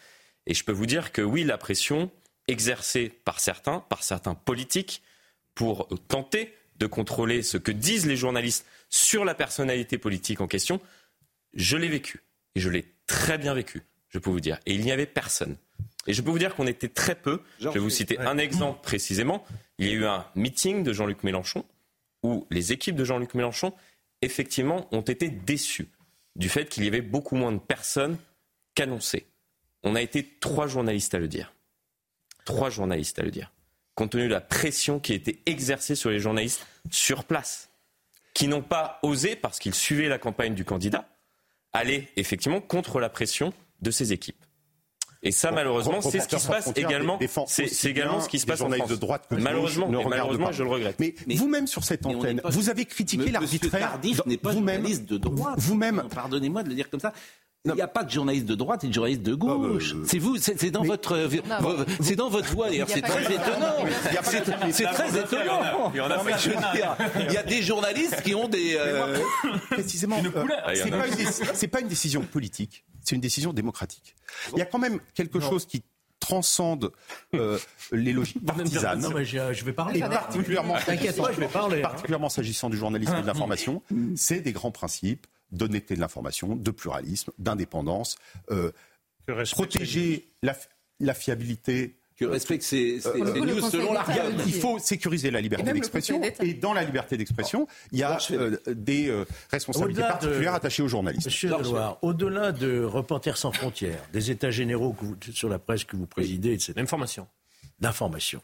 Et je peux vous dire que oui, la pression exercée par certains, par certains politiques, pour tenter de contrôler ce que disent les journalistes sur la personnalité politique en question, je l'ai vécu. Et je l'ai très bien vécu, je peux vous dire. Et il n'y avait personne. Et je peux vous dire qu'on était très peu. Je vais vous citer un exemple précisément. Il y a eu un meeting de Jean-Luc Mélenchon où les équipes de Jean-Luc Mélenchon, effectivement, ont été déçues du fait qu'il y avait beaucoup moins de personnes qu'annoncées. On a été trois journalistes à le dire. Trois journalistes à le dire. Compte tenu de la pression qui a été exercée sur les journalistes sur place, qui n'ont pas osé, parce qu'ils suivaient la campagne du candidat, aller effectivement contre la pression de ces équipes. Et ça, malheureusement, c'est ce qui se passe également. C'est également ce qui se passe en France. de droite malheureusement, malheureusement, je le regrette. Mais, vous-même sur cette antenne, vous avez critiqué l'arbitraire. Tardif n'est pas journaliste de droite. Vous-même, pardonnez-moi de le dire comme ça. Il n'y a pas de journaliste de droite et de journaliste de gauche. C'est vous, c'est dans votre, c'est dans votre voix d'ailleurs. C'est très étonnant. C'est très étonnant. Il y a des journalistes qui ont des. Euh, Précisément, euh, c'est pas une décision politique c'est une décision démocratique. Il y a quand même quelque chose qui transcende euh, les logiques partisanes. Non, mais je, vais parler. Et particulièrement, particulièrement s'agissant du journalisme et de l'information, c'est des grands principes d'honnêteté de l'information, de pluralisme, d'indépendance, euh, protéger la, la fiabilité que respecte ces, news selon la Il faut sécuriser la liberté d'expression. Et dans la liberté d'expression, il y a euh, des euh, responsabilités particulières attachées aux journalistes. Monsieur Deloire, au-delà de Reporters sans frontières, des états généraux sur la presse que vous présidez, etc. L'information. L'information.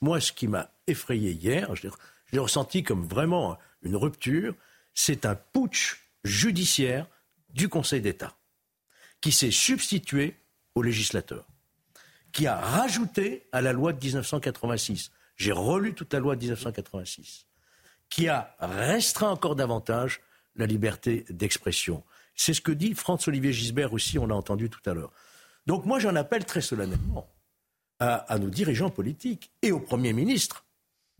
Moi, ce qui m'a effrayé hier, je l'ai ressenti comme vraiment une rupture, c'est un putsch judiciaire du Conseil d'État qui s'est substitué au législateur qui a rajouté à la loi de 1986, j'ai relu toute la loi de 1986, qui a restreint encore davantage la liberté d'expression. C'est ce que dit Franz-Olivier Gisbert aussi, on l'a entendu tout à l'heure. Donc moi j'en appelle très solennellement à, à, nos dirigeants politiques et au Premier ministre,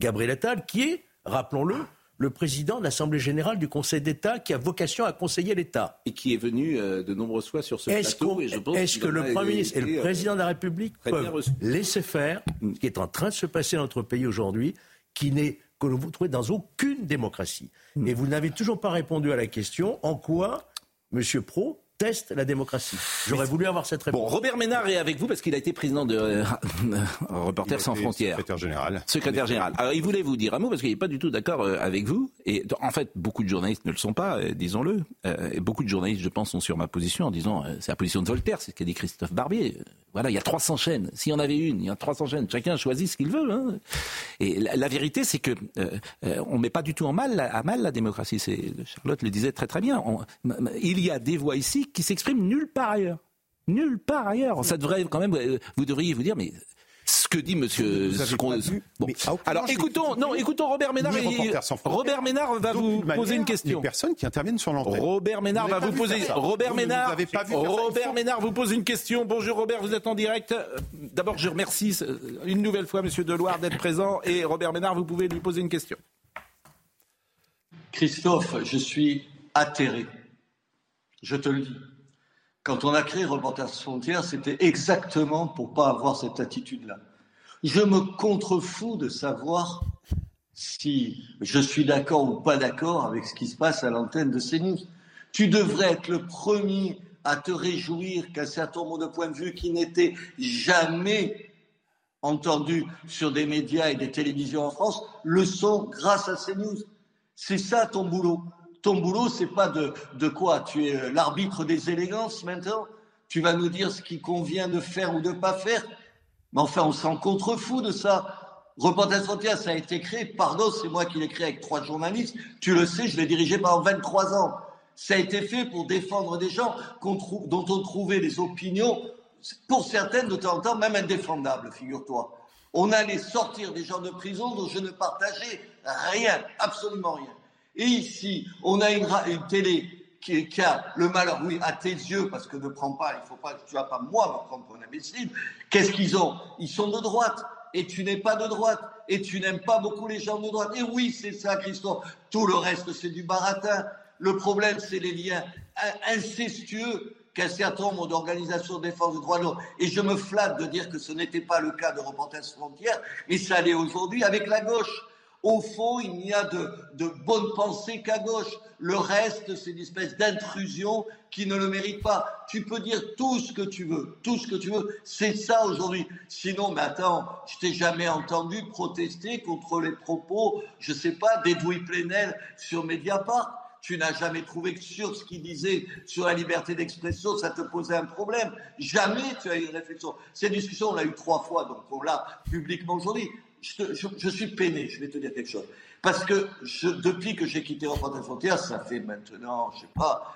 Gabriel Attal, qui est, rappelons-le, le président de l'Assemblée générale du Conseil d'État qui a vocation à conseiller l'État. Et qui est venu euh, de nombreuses fois sur ce plateau. Est-ce que le Premier ministre et le euh, Président de la République peuvent laisser faire ce qui est en train de se passer dans notre pays aujourd'hui, qui n'est que vous trouvez dans aucune démocratie. Hmm. Et vous n'avez toujours pas répondu à la question en quoi, Monsieur Pro, teste la démocratie J'aurais voulu avoir cette réponse. Bon, Robert Ménard est avec vous parce qu'il a été président de euh, Reporters sans frontières. Secrétaire général. Secrétaire général. Alors, il voulait vous dire un mot parce qu'il n'est pas du tout d'accord euh, avec vous. Et en fait, beaucoup de journalistes ne le sont pas, euh, disons-le. et beaucoup de journalistes, je pense, sont sur ma position en disant c'est la position de Voltaire, c'est ce qu'a dit Christophe Barbier. Voilà, il y a 300 chaînes. S'il y en avait une, il y a 300 chaînes. Chacun choisit ce qu'il veut. Hein. Et la, vérité, c'est que on met pas du tout en mal, à mal la démocratie. Charlotte le disait très très bien. il y a des voix ici qui s'exprime nulle part ailleurs. Nulle part ailleurs. Ça devrait quand même, euh, vous devriez vous dire, mais ce que dit Monsieur. Bon. Alors écoutons, non, écoutons Robert Ménard. Robert Ménard va vous poser une question. Les personnes qui interviennent sur l'antenne. Robert Ménard va vous poser. Robert Ménard. Robert Ménard vous pose une question. Bonjour Robert, vous êtes en direct. D'abord, je remercie une nouvelle fois Monsieur Deloire d'être présent et Robert Ménard, vous pouvez lui poser une question. Christophe, je suis atterré. Je te le dis. Quand on a créé Reporters frontières, c'était exactement pour pas avoir cette attitude-là. Je me contrefous de savoir si je suis d'accord ou pas d'accord avec ce qui se passe à l'antenne de CNews. Tu devrais être le premier à te réjouir qu'un certain nombre de points de vue qui n'étaient jamais entendus sur des médias et des télévisions en France le sont grâce à CNews. C'est ça ton boulot. Ton boulot, c'est pas de, quoi? Tu es euh, l'arbitre des élégances maintenant? Tu vas nous dire ce qui convient de faire ou de pas faire? Mais enfin, on s'en contrefou de ça. Reporters Frontières, ça a été créé, pardon, c'est moi qui l'ai créé avec trois journalistes. Tu le sais, je l'ai dirigé pendant 23 ans. Ça a été fait pour défendre des gens dont on trouvait les opinions, pour certaines de temps en temps, même indéfendables, figure-toi. On allait sortir des gens de prison dont je ne partageais rien, absolument rien. Et ici, on a une, télé qui, a le malheur, oui, à tes yeux, parce que ne prends pas, il faut pas, tu vas pas moi me prendre pour un imbécile. Qu'est-ce qu'ils ont? Ils sont de droite, et tu n'es pas de droite, et tu n'aimes pas beaucoup les gens de droite. Et oui, c'est ça, Christophe. Tout le reste, c'est du baratin. Le problème, c'est les liens incestueux qu'un certain nombre d'organisations de défense des droits de l'homme, et je me flatte de dire que ce n'était pas le cas de Reporters Frontières, mais ça l'est aujourd'hui avec la gauche. Au fond, il n'y a de, de bonne pensée qu'à gauche. Le reste, c'est une espèce d'intrusion qui ne le mérite pas. Tu peux dire tout ce que tu veux, tout ce que tu veux. C'est ça aujourd'hui. Sinon, mais attends, je t'ai jamais entendu protester contre les propos, je sais pas, d'Edoui Plenel sur Mediapart tu n'as jamais trouvé que sur ce qu'il disait sur la liberté d'expression, ça te posait un problème. Jamais tu as eu une réflexion. Cette discussion, on l'a eu trois fois, donc on l'a publiquement aujourd'hui. Je, suis peiné, je vais te dire quelque chose. Parce que depuis que j'ai quitté Reporters Frontières, ça fait maintenant, je sais pas,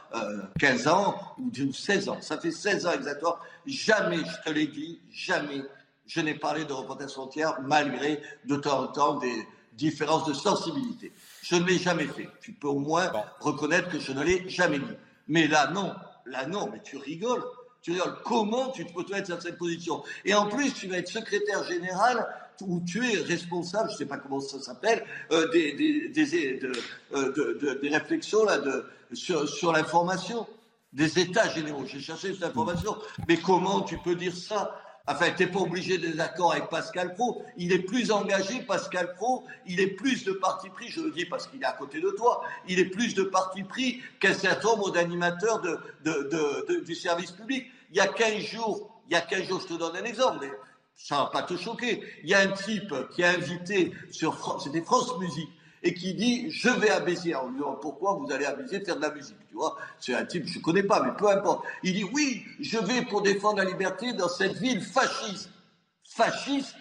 15 euh, ans ou 16 ans, ça fait 16 ans exactement, jamais, je te l'ai dit, jamais je n'ai parlé de Reporters Frontières malgré de temps en temps des différences de sensibilité. Je ne l'ai jamais fait. Tu peux au moins reconnaître que je ne l'ai jamais dit. Mais là, non. Là, non. Mais tu rigoles. Tu rigoles. Comment tu peux te mettre dans cette position? Et en plus, tu vas être secrétaire général où tu es responsable, je ne sais pas comment ça s'appelle, euh, des, des, des, euh, de, de, des, réflexions là, de, sur, sur l'information, des états généraux. J'ai cherché cette information. Mais comment tu peux dire ça? Enfin, tu n'es pas obligé d'être d'accord avec Pascal Pro. Il est plus engagé, Pascal Pro. Il est plus de parti pris, je le dis parce qu'il est à côté de toi, il est plus de parti pris qu'un certain nombre d'animateurs de, de, du service public. Il y a 15 jours, il y a 15 jours, je te donne un exemple, mais ça va pas te choquer. Il y a un type qui a invité sur c'était France Musique, et qui dit je vais à Béziers. On lui dit pourquoi vous allez à Béziers faire de la musique Tu vois, c'est un type je connais pas, mais peu importe. Il dit oui, je vais pour défendre la liberté dans cette ville fasciste. Fasciste?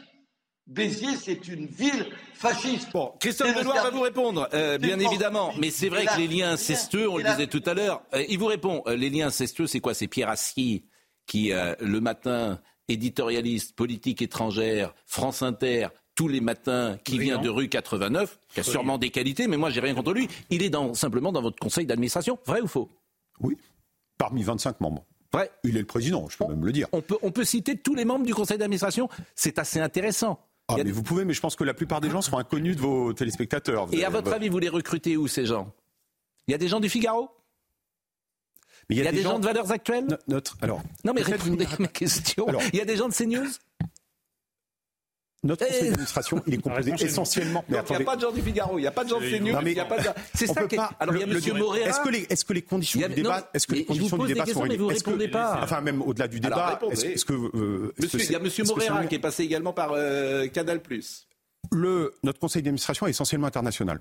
Béziers, c'est une ville fasciste. Bon, Christophe Benoît va vous répondre, euh, bien évidemment. Mais c'est vrai que les liens incestueux, on le disait tout à l'heure, euh, il vous répond. Euh, les liens incestueux, c'est quoi? C'est Pierre Aski qui, le matin, éditorialiste, politique étrangère, France Inter, tous les matins, qui vient de rue 89, qui a sûrement des qualités, mais moi j'ai rien contre lui. Il est dans, simplement dans votre conseil d'administration. Vrai ou faux? Oui, parmi 25 membres. Vrai. Il est le président, je peux même le dire. On peut, on peut citer tous les membres du conseil d'administration. C'est assez intéressant. Ah, mais vous pouvez, mais je pense que la plupart des gens seront inconnus de vos téléspectateurs. Et à votre avis, vous les recrutez où ces gens? Il y a des gens du Figaro? Il y a, des, gens... de valeurs actuelles Notre, alors, Non, mais répondez à mes questions. il y a des gens de CNews notre conseil d'administration, il est composé essentiellement. Mais il n'y a pas de gens du Figaro, il n'y a pas de gens de CNews, il n'y a pas de. C'est ça qui Alors il y a Monsieur Moreira. Est-ce que les, est-ce que les conditions du débat, est-ce que les conditions du débat sont réunies Vous répondez pas. Enfin, même au-delà du débat, est-ce que. Euh, il y a Monsieur Moreira qui est passé également par euh, Canal+. Le, notre conseil d'administration est essentiellement international.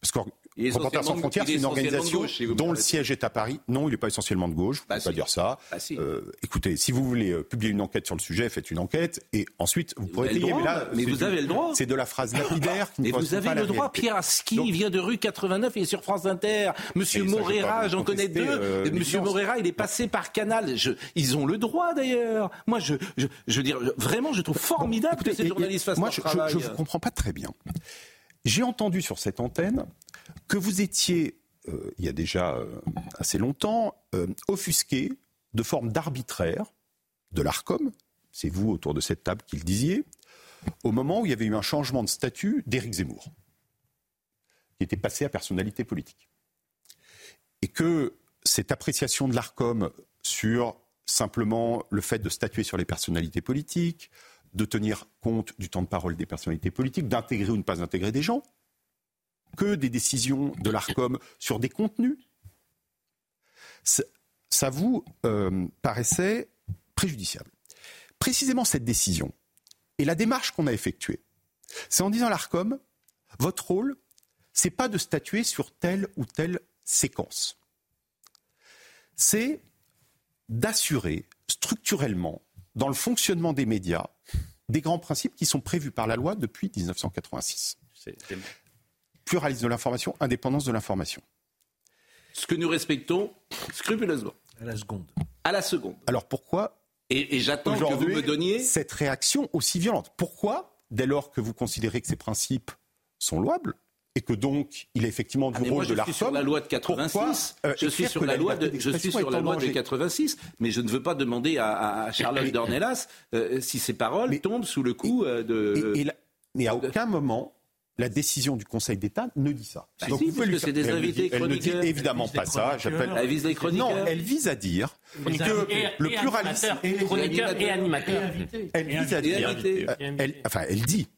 Parce que Reporters sans frontières, c'est une organisation dont le siège est à Paris. Non, il n'est pas essentiellement de gauche, je ne peux bah pas dire ça. Bah euh, écoutez, si vous voulez euh, publier une enquête sur le sujet, faites une enquête et ensuite vous pourrez payer. Mais, là, mais vous avez le droit. C'est de la phrase lapidaire qui Mais vous avez le droit. Pierre Aski vient de rue 89, il est sur France Inter. Monsieur Moreira, j'en connais deux. Euh, Monsieur Moreira, il est passé par Canal. ils ont le droit d'ailleurs. Moi, je, je, je, veux dire, vraiment, je trouve formidable que ces journalistes fassent moi, je ne comprends pas très bien. J'ai entendu sur cette antenne que vous étiez, euh, il y a déjà euh, assez longtemps, euh, offusqué de forme d'arbitraire de l'ARCOM, c'est vous autour de cette table qui le disiez, au moment où il y avait eu un changement de statut d'Éric Zemmour, qui était passé à personnalité politique. Et que cette appréciation de l'ARCOM sur simplement le fait de statuer sur les personnalités politiques, de tenir compte du temps de parole des personnalités politiques, d'intégrer ou ne pas intégrer des gens, que des décisions de l'ARCOM sur des contenus, ça vous euh, paraissait préjudiciable. Précisément cette décision et la démarche qu'on a effectuée, c'est en disant l'ARCOM, votre rôle, c'est pas de statuer sur telle ou telle séquence. C'est d'assurer structurellement, dans le fonctionnement des médias, des grands principes qui sont prévus par la loi depuis 1986 pluralisme de l'information, indépendance de l'information. Ce que nous respectons scrupuleusement. À la seconde. À la seconde. Alors pourquoi Et, j'attends que vous me donniez cette réaction aussi violente? Pourquoi, dès lors que vous considérez que ces principes sont louables, et que donc il est effectivement du ah, rôle de l'ARCOM. Je suis sur la loi de 86. Euh, je suis sur la, loi de, je suis sur la loi de 86, mais je ne veux pas demander à, Charlotte Dornelas euh, si ses paroles tombent sous le coup euh, de. mais à aucun moment la décision du Conseil d'État ne dit ça. Bah Donc si, vous pouvez c'est des invités Elle ne dit évidemment pas ça. Elle vise les chroniqueurs. Non, elle vise à dire que le pluralisme et, chroniqueurs et animateurs. Elle vise à dire, enfin, elle dit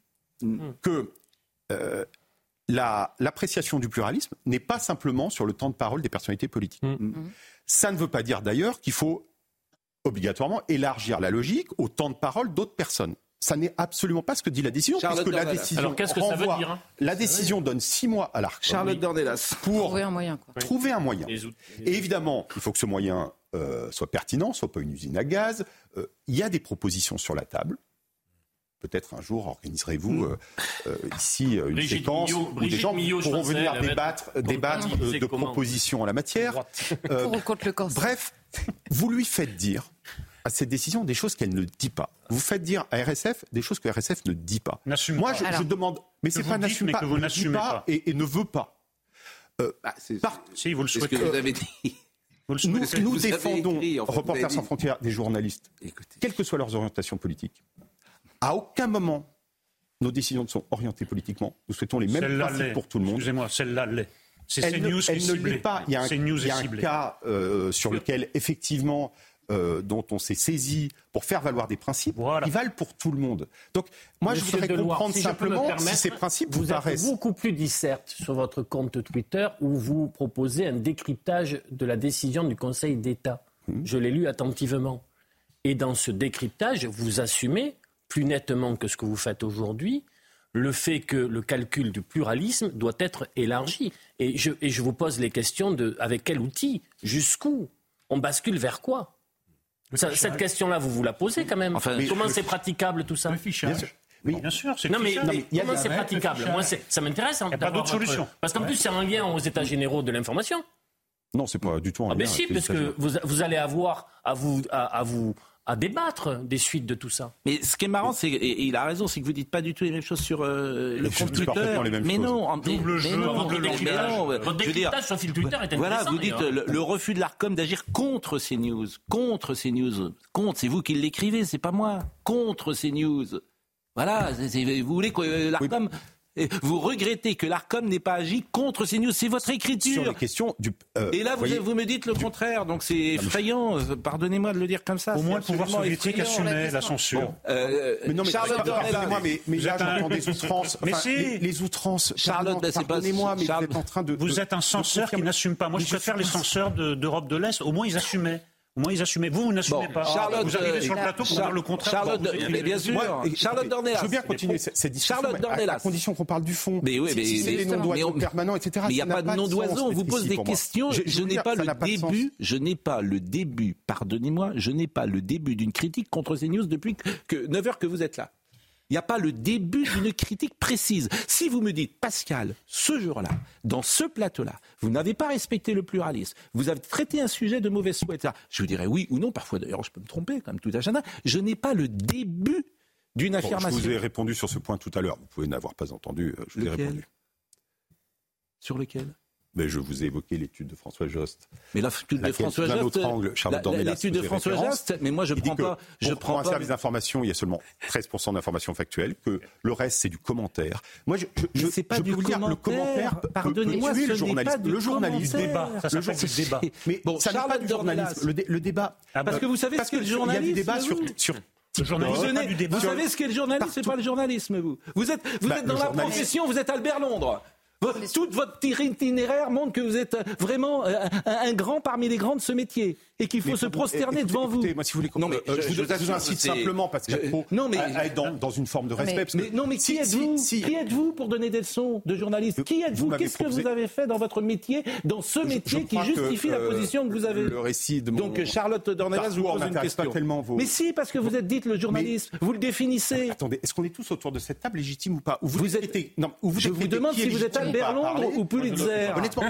que euh, l'appréciation du pluralisme n'est pas simplement sur le temps de parole des personnalités politiques. Mm. Mm. Ça ne veut pas dire d'ailleurs qu'il faut obligatoirement élargir la logique au temps de parole d'autres personnes. Ça n'est absolument pas ce que dit la décision, puisque la décision Alors qu'est-ce que ça veut dire hein La décision donne six mois à l'ARC. Charlotte Dornelas. Pour trouver un moyen. Quoi. Trouver un moyen. Et évidemment, il faut que ce moyen euh, soit pertinent, soit pas une usine à gaz. Euh, il y a des propositions sur la table. Peut-être un jour organiserez-vous hmm. euh, euh, ici une séquence où des gens pourront venir débattre, débattre de propositions en la matière. contre le cancer. Bref, vous lui faites dire à cette décision des choses qu'elle ne dit pas. Vous faites dire à RSF des choses que RSF ne dit pas. Moi, je, je, demande, mais c'est pas n'assume pas, vous n'assumez pas, Et, ne veut pas. Euh, bah, si, vous le souhaitez. Ce que vous avez dit. Nous, nous défendons, Reporters sans frontières, des journalistes, quelles que soient leurs orientations politiques. À aucun moment, nos décisions ne sont orientées politiquement. Nous souhaitons les mêmes principes pour tout le monde. Excusez-moi, celle-là l'est. C'est CNews qui Elle ne l'est pas. Il y a un, il y a un cas euh, sur lequel, effectivement, euh, dont on s'est saisi pour faire valoir des principes qui valent pour tout le monde. Donc, moi, je voudrais comprendre simplement si ces principes vous, vous êtes beaucoup plus disserte sur votre compte Twitter où vous proposez un décryptage de la décision du Conseil d'État. Hmm. Je l'ai lu attentivement. Et dans ce décryptage, vous assumez plus nettement que ce que vous faites aujourd'hui le fait que le calcul du pluralisme doit être élargi. Et je, et je vous pose les questions de avec quel outil Jusqu'où On bascule vers quoi? Cette question-là, vous vous la posez quand même. comment c'est praticable tout ça Le fichage. Bien sûr, c'est non, mais, comment c'est praticable? Moi, ça m'intéresse. Il n'y a pas d'autre solution. Parce qu'en plus, c'est un lien aux États généraux de l'information. Non, c'est pas du tout un ah, lien. Mais si, parce que vous, vous, allez avoir à vous, à vous à débattre des suites de tout ça. Mais ce qui est marrant, c'est et il a raison, c'est que vous dites pas du tout les mêmes choses sur euh, le compte Twitter. mais non, en double jeu, double Votre décryptage sur fil Twitter est Voilà, vous dites le, refus de l'Arcom d'agir contre ces news, contre ces news, contre. C'est vous qui l'écrivez, c'est pas moi. Contre ces news. Voilà, vous voulez que euh, l'Arcom vous regrettez que l'ARCOM n'ait pas agi contre ces news. C'est votre écriture. Sur question du, euh, Et là, vous, vous, me dites le contraire. Donc c'est effrayant. Pardonnez-moi de le dire comme ça. Au moins, le pouvoir soviétique assumait la censure. Euh, mais non, mais Charlotte Pardonnez-moi, mais, mais là, j'entends des outrances. mais c'est les, outrances. Charlotte, pardonnez-moi, mais vous êtes en train de. Vous êtes un censeur qui n'assume pas. Moi, je préfère les censeurs d'Europe de l'Est. Au moins, ils assumaient. Au moins, ils assumaient. Vous, vous n'assumez pas. Charlotte, vous arrivez sur le plateau pour dire le contraire. Charlotte, mais bien sûr. Charlotte Dornelas. Je veux bien continuer cette discussion. Charlotte Dornelas. À condition qu'on parle du fond. Mais oui, mais. Si noms d'oiseaux permanents, etc. Mais il n'y a pas de nom d'oiseaux. On vous pose des questions. Je n'ai pas le début. Je n'ai pas le début, pardonnez-moi, je n'ai pas le début d'une critique contre CNews depuis que 9 heures que vous êtes là. Il n'y a pas le début d'une critique précise. Si vous me dites, Pascal, ce jour-là, dans ce plateau-là, vous n'avez pas respecté le pluralisme, vous avez traité un sujet de mauvaise foi, etc., je vous dirais oui ou non. Parfois, d'ailleurs, je peux me tromper, comme tout agenda. Je n'ai pas le début d'une affirmation. Je vous ai répondu sur ce point tout à l'heure. Vous pouvez n'avoir pas entendu. Euh, je vous ai répondu. Sur lequel? Mais je vous ai évoqué l'étude de François Jost. Mais l'étude de François Jost. L'étude de François Jost, mais moi je ne prends pas. Je prends un service d'information, il y a seulement 13% d'informations factuelles, que le reste c'est du commentaire. Moi je, je, je, pas du vous commentaire. Dire, le commentaire. Pardonnez-moi, ce le journaliste. le journaliste. débat. Ça du débat. Mais bon, ça n'est pas du journalisme. Le débat. Parce que vous savez ce qu'est le journalisme. Il y a du débat sur vous, savez ce qu'est le journalisme C'est pas le journalisme, vous. Vous êtes, vous bah, êtes dans la profession, vous êtes Albert Londres. Toute votre itinéraire montre que vous êtes vraiment euh, un, grand parmi les grands de ce métier et qu'il faut se prosterner devant vous. Moi, si vous voulez, non, mais euh, je, vous, incite simplement parce qu'il faut non, mais, être dans, dans, une forme de respect. Mais, non, mais qui êtes-vous Qui êtes-vous pour donner des leçons de journaliste Qui êtes-vous Qu'est-ce que vous avez fait dans votre métier, dans ce métier qui justifie la euh, position que vous avez Le récit de Donc Charlotte Dornelas vous pose une question. Mais si, parce que vous êtes dites le journaliste, vous le définissez. Attendez, est-ce qu'on est tous autour de cette table légitime ou pas Vous êtes. Je vous demande si vous êtes Albert Londres ou Pulitzer. Honnêtement.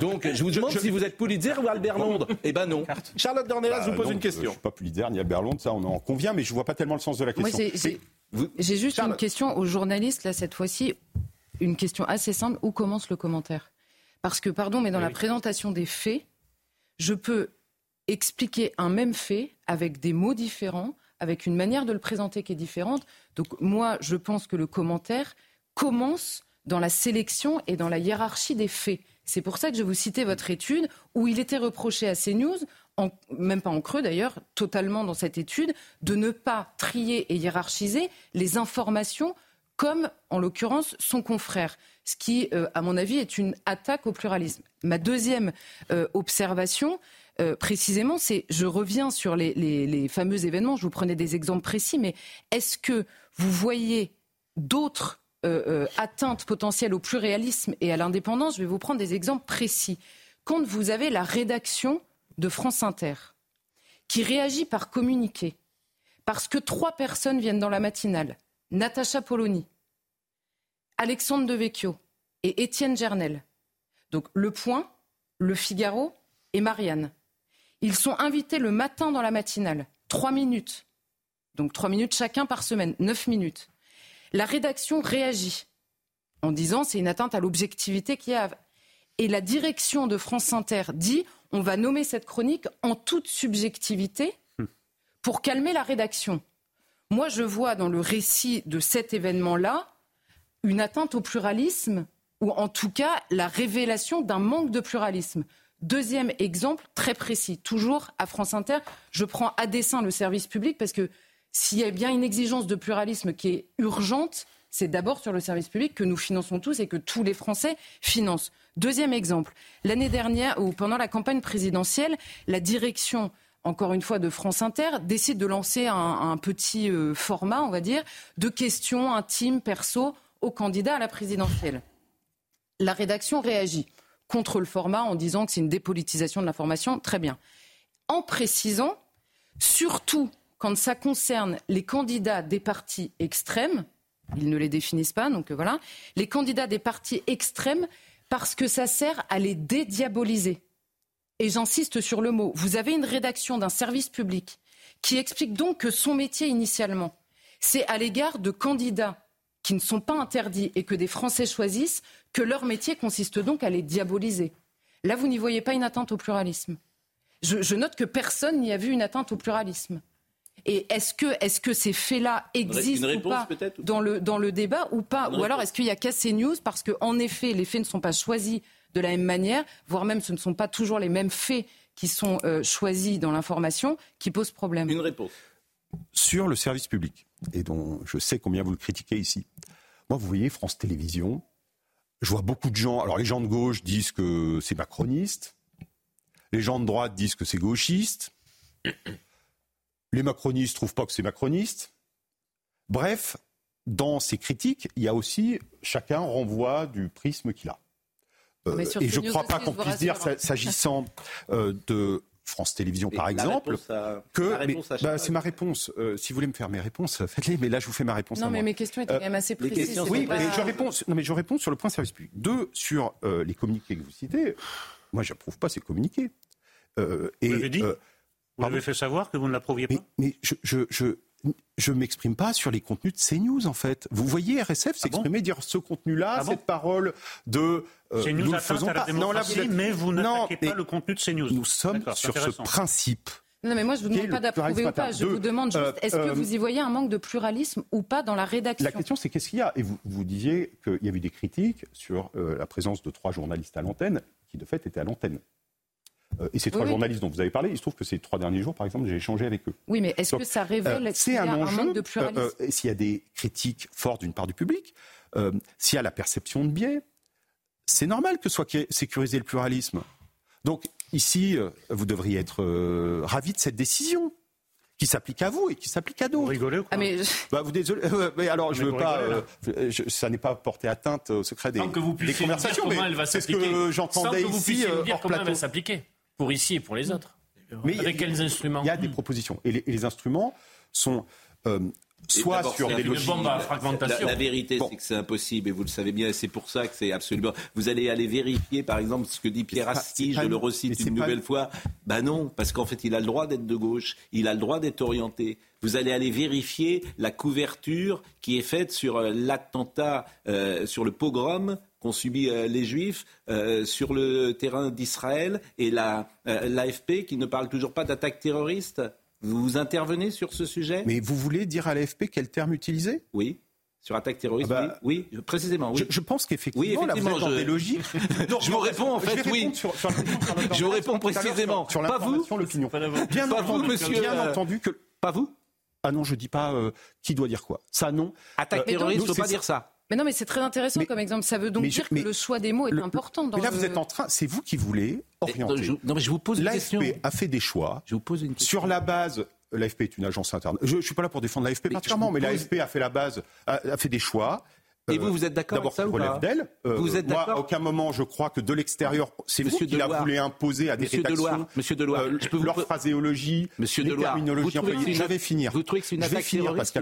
Donc, je vous demande si vous êtes Pulitzer ou Albert Londres. Eh ben non. Charlotte Dornelas vous pose une question. Je ne suis pas Pulitzer ni Albert Londres, ça on en convient, mais je ne vois pas tellement le sens de la question. J'ai juste une question aux journalistes, là, cette fois-ci. une question assez simple. Où commence le commentaire? Parce que, pardon, mais dans la présentation des faits, je peux expliquer un même fait avec des mots différents, avec une manière de le présenter qui est différente. Donc moi, je pense que le commentaire commence dans la sélection et dans la hiérarchie des faits. C'est pour ça que je vous citais votre étude où il était reproché à CNews, même pas en creux d'ailleurs, totalement dans cette étude, de ne pas trier et hiérarchiser les informations comme en l'occurrence son confrère, ce qui, euh, à mon avis, est une attaque au pluralisme. Ma deuxième euh, observation, euh, précisément, c'est, je reviens sur les, fameux événements, je vous prenais des exemples précis, mais est-ce que vous voyez d'autres atteintes potentielles au pluralisme et à l'indépendance Je vais vous prendre des exemples précis. Quand vous avez la rédaction de France Inter qui réagit par communiqué, parce que trois personnes viennent dans la matinale, Natacha Polony, Alexandre Devecchio et Étienne Gernel. Donc Le Point, Le Figaro et Marianne. Ils sont invités le matin dans la matinale, trois minutes. Donc trois minutes chacun par semaine, neuf minutes. La rédaction réagit en disant c'est une atteinte à l'objectivité qu'il y a. Et la direction de France Inter dit on va nommer cette chronique en toute subjectivité pour calmer la rédaction. Moi, je vois dans le récit de cet événement-là une atteinte au pluralisme, ou en tout cas la révélation d'un manque de pluralisme. Deuxième exemple très précis, toujours à France Inter, je prends à dessein le service public parce que s'il y a bien une exigence de pluralisme qui est urgente, c'est d'abord sur le service public que nous finançons tous et que tous les Français financent. Deuxième exemple, l'année dernière, ou pendant la campagne présidentielle, la direction encore une fois de France Inter, décide de lancer un, petit euh, format, on va dire, de questions intimes, perso, aux candidats à la présidentielle. La rédaction réagit contre le format en disant que c'est une dépolitisation de l'information. Très bien. En précisant, surtout quand ça concerne les candidats des partis extrêmes, ils ne les définissent pas, donc voilà, les candidats des partis extrêmes, parce que ça sert à les dédiaboliser et j'insiste sur le mot, vous avez une rédaction d'un service public qui explique donc que son métier initialement, c'est à l'égard de candidats qui ne sont pas interdits et que des Français choisissent, que leur métier consiste donc à les diaboliser. Là, vous n'y voyez pas une atteinte au pluralisme. Je, note que personne n'y a vu une atteinte au pluralisme. Et est-ce que, est que, ces faits-là existent ou pas dans le, dans le débat ou pas Ou alors est-ce qu'il y a cassé news parce qu'en effet, les faits ne sont pas choisis de la même manière, voire même ce ne sont pas toujours les mêmes faits qui sont euh, choisis dans l'information qui posent problème. Une réponse. Sur le service public, et dont je sais combien vous le critiquez ici, moi, vous voyez, France Télévisions, je vois beaucoup de gens. Alors, les gens de gauche disent que c'est macroniste. Les gens de droite disent que c'est gauchiste. Les macronistes trouvent pas que c'est macroniste. Bref, dans ces critiques, il y a aussi chacun renvoie du prisme qu'il a. Euh, et je ne crois pas qu'on puisse dire, s'agissant euh, de France Télévisions, par exemple, que bah, c'est ma réponse. Euh, si vous voulez me faire mes réponses, faites-les. Mais là, je vous fais ma réponse. Non, mais mes questions étaient quand même assez précises. Oui, mais je réponds. Non, mais je réponds sur le point service public. Deux, sur les communiqués que vous citez. Moi, j'approuve pas ces communiqués. vous l'avez dit. Vous avez fait savoir que vous ne l'approuviez pas. Mais, je, je je ne m'exprime pas sur les contenus de CNews, en fait. Vous voyez RSF ah s'exprimer, dire ce contenu-là, ah cette parole de... Euh, CNews nous faisons pas. non, là, vous mais vous n'attaquez pas le contenu de CNews. Nous sommes sur ce principe. Non, mais moi, je ne vous demande pas d'approuver ou pas. Je vous demande juste, euh, est-ce que euh, vous y voyez un manque de pluralisme ou pas dans la rédaction? La question, c'est qu'est-ce qu'il y a? Et vous, vous disiez qu'il y avait eu des critiques sur euh, la présence de trois journalistes à l'antenne, qui de fait étaient à l'antenne. Euh, et ces trois journalistes dont vous avez parlé, il se trouve que ces trois derniers jours, par exemple, j'ai échangé avec eux. Oui, mais est-ce que ça révèle qu'il y a un, manque de pluralisme euh, euh, S'il y a des critiques fortes d'une part du public, s'il y a la perception de biais, c'est normal que soit sécurisé le pluralisme. Donc ici, vous devriez être ravis de cette décision qui s'applique à vous et qui s'applique à d'autres. Vous rigolez ou quoi ah mais... Bah, vous désolé, mais alors je veux pas, ça n'est pas porter atteinte au secret des, que vous des conversations, mais c'est ce que j'entendais ici. Vous dire comment elle va s'appliquer pour ici et pour les autres. Mais Avec quels instruments Il y a des propositions. Et les, instruments sont. Euh, soit sur des logiques. fragmentation. La, vérité, c'est que c'est impossible, et vous le savez bien, et c'est pour ça que c'est absolument. Vous allez aller vérifier, par exemple, ce que dit Pierre Asti, je le recite une nouvelle fois. Ben non, parce qu'en fait, il a le droit d'être de gauche, il a le droit d'être orienté. Vous allez aller vérifier la couverture qui est faite sur euh, l'attentat, euh, sur le pogrom qu'ont subi euh, les Juifs sur le terrain d'Israël et l'AFP qui ne parle toujours pas d'attaque terroriste. Vous intervenez sur ce sujet? Mais vous voulez dire à l'AFP quel terme utiliser? Oui. Sur attaque terroriste, ah bah, oui, précisément. Oui. Je, pense qu'effectivement, oui, là, vous je... des logiques. je vous réponds en fait, oui. Sur, sur je vous réponds précisément. Sur, pas vous, l'opinion. Bien, pas entendu, vous, monsieur, bien euh, entendu que. Pas vous? Ah non, je dis pas euh, qui doit dire quoi. Ça, non. Attaque euh, terroriste, ne faut pas dire ça. Mais non, mais c'est très intéressant comme exemple. Ça veut donc dire que le choix des mots est important. Dans mais là, vous êtes en train, c'est vous qui voulez orienter. non, mais je vous pose une question. L'AFP a fait des choix. Je vous pose une question. Sur la base l'AFP est une agence interne. Je ne suis pas là pour défendre l'AFP particulièrement, mais l'AFP a fait la base, a, fait des choix. Et vous, vous êtes d'accord avec ça ou relève d'elle. Euh, vous êtes d'accord à aucun moment, je crois que de l'extérieur, c'est vous qui la voulu imposer à des Monsieur rédactions. Monsieur Deloire, euh, je peux leur phraséologie, Monsieur les Deloire, terminologies employées. Je vais finir. Vous trouvez que c'est une attaque terroriste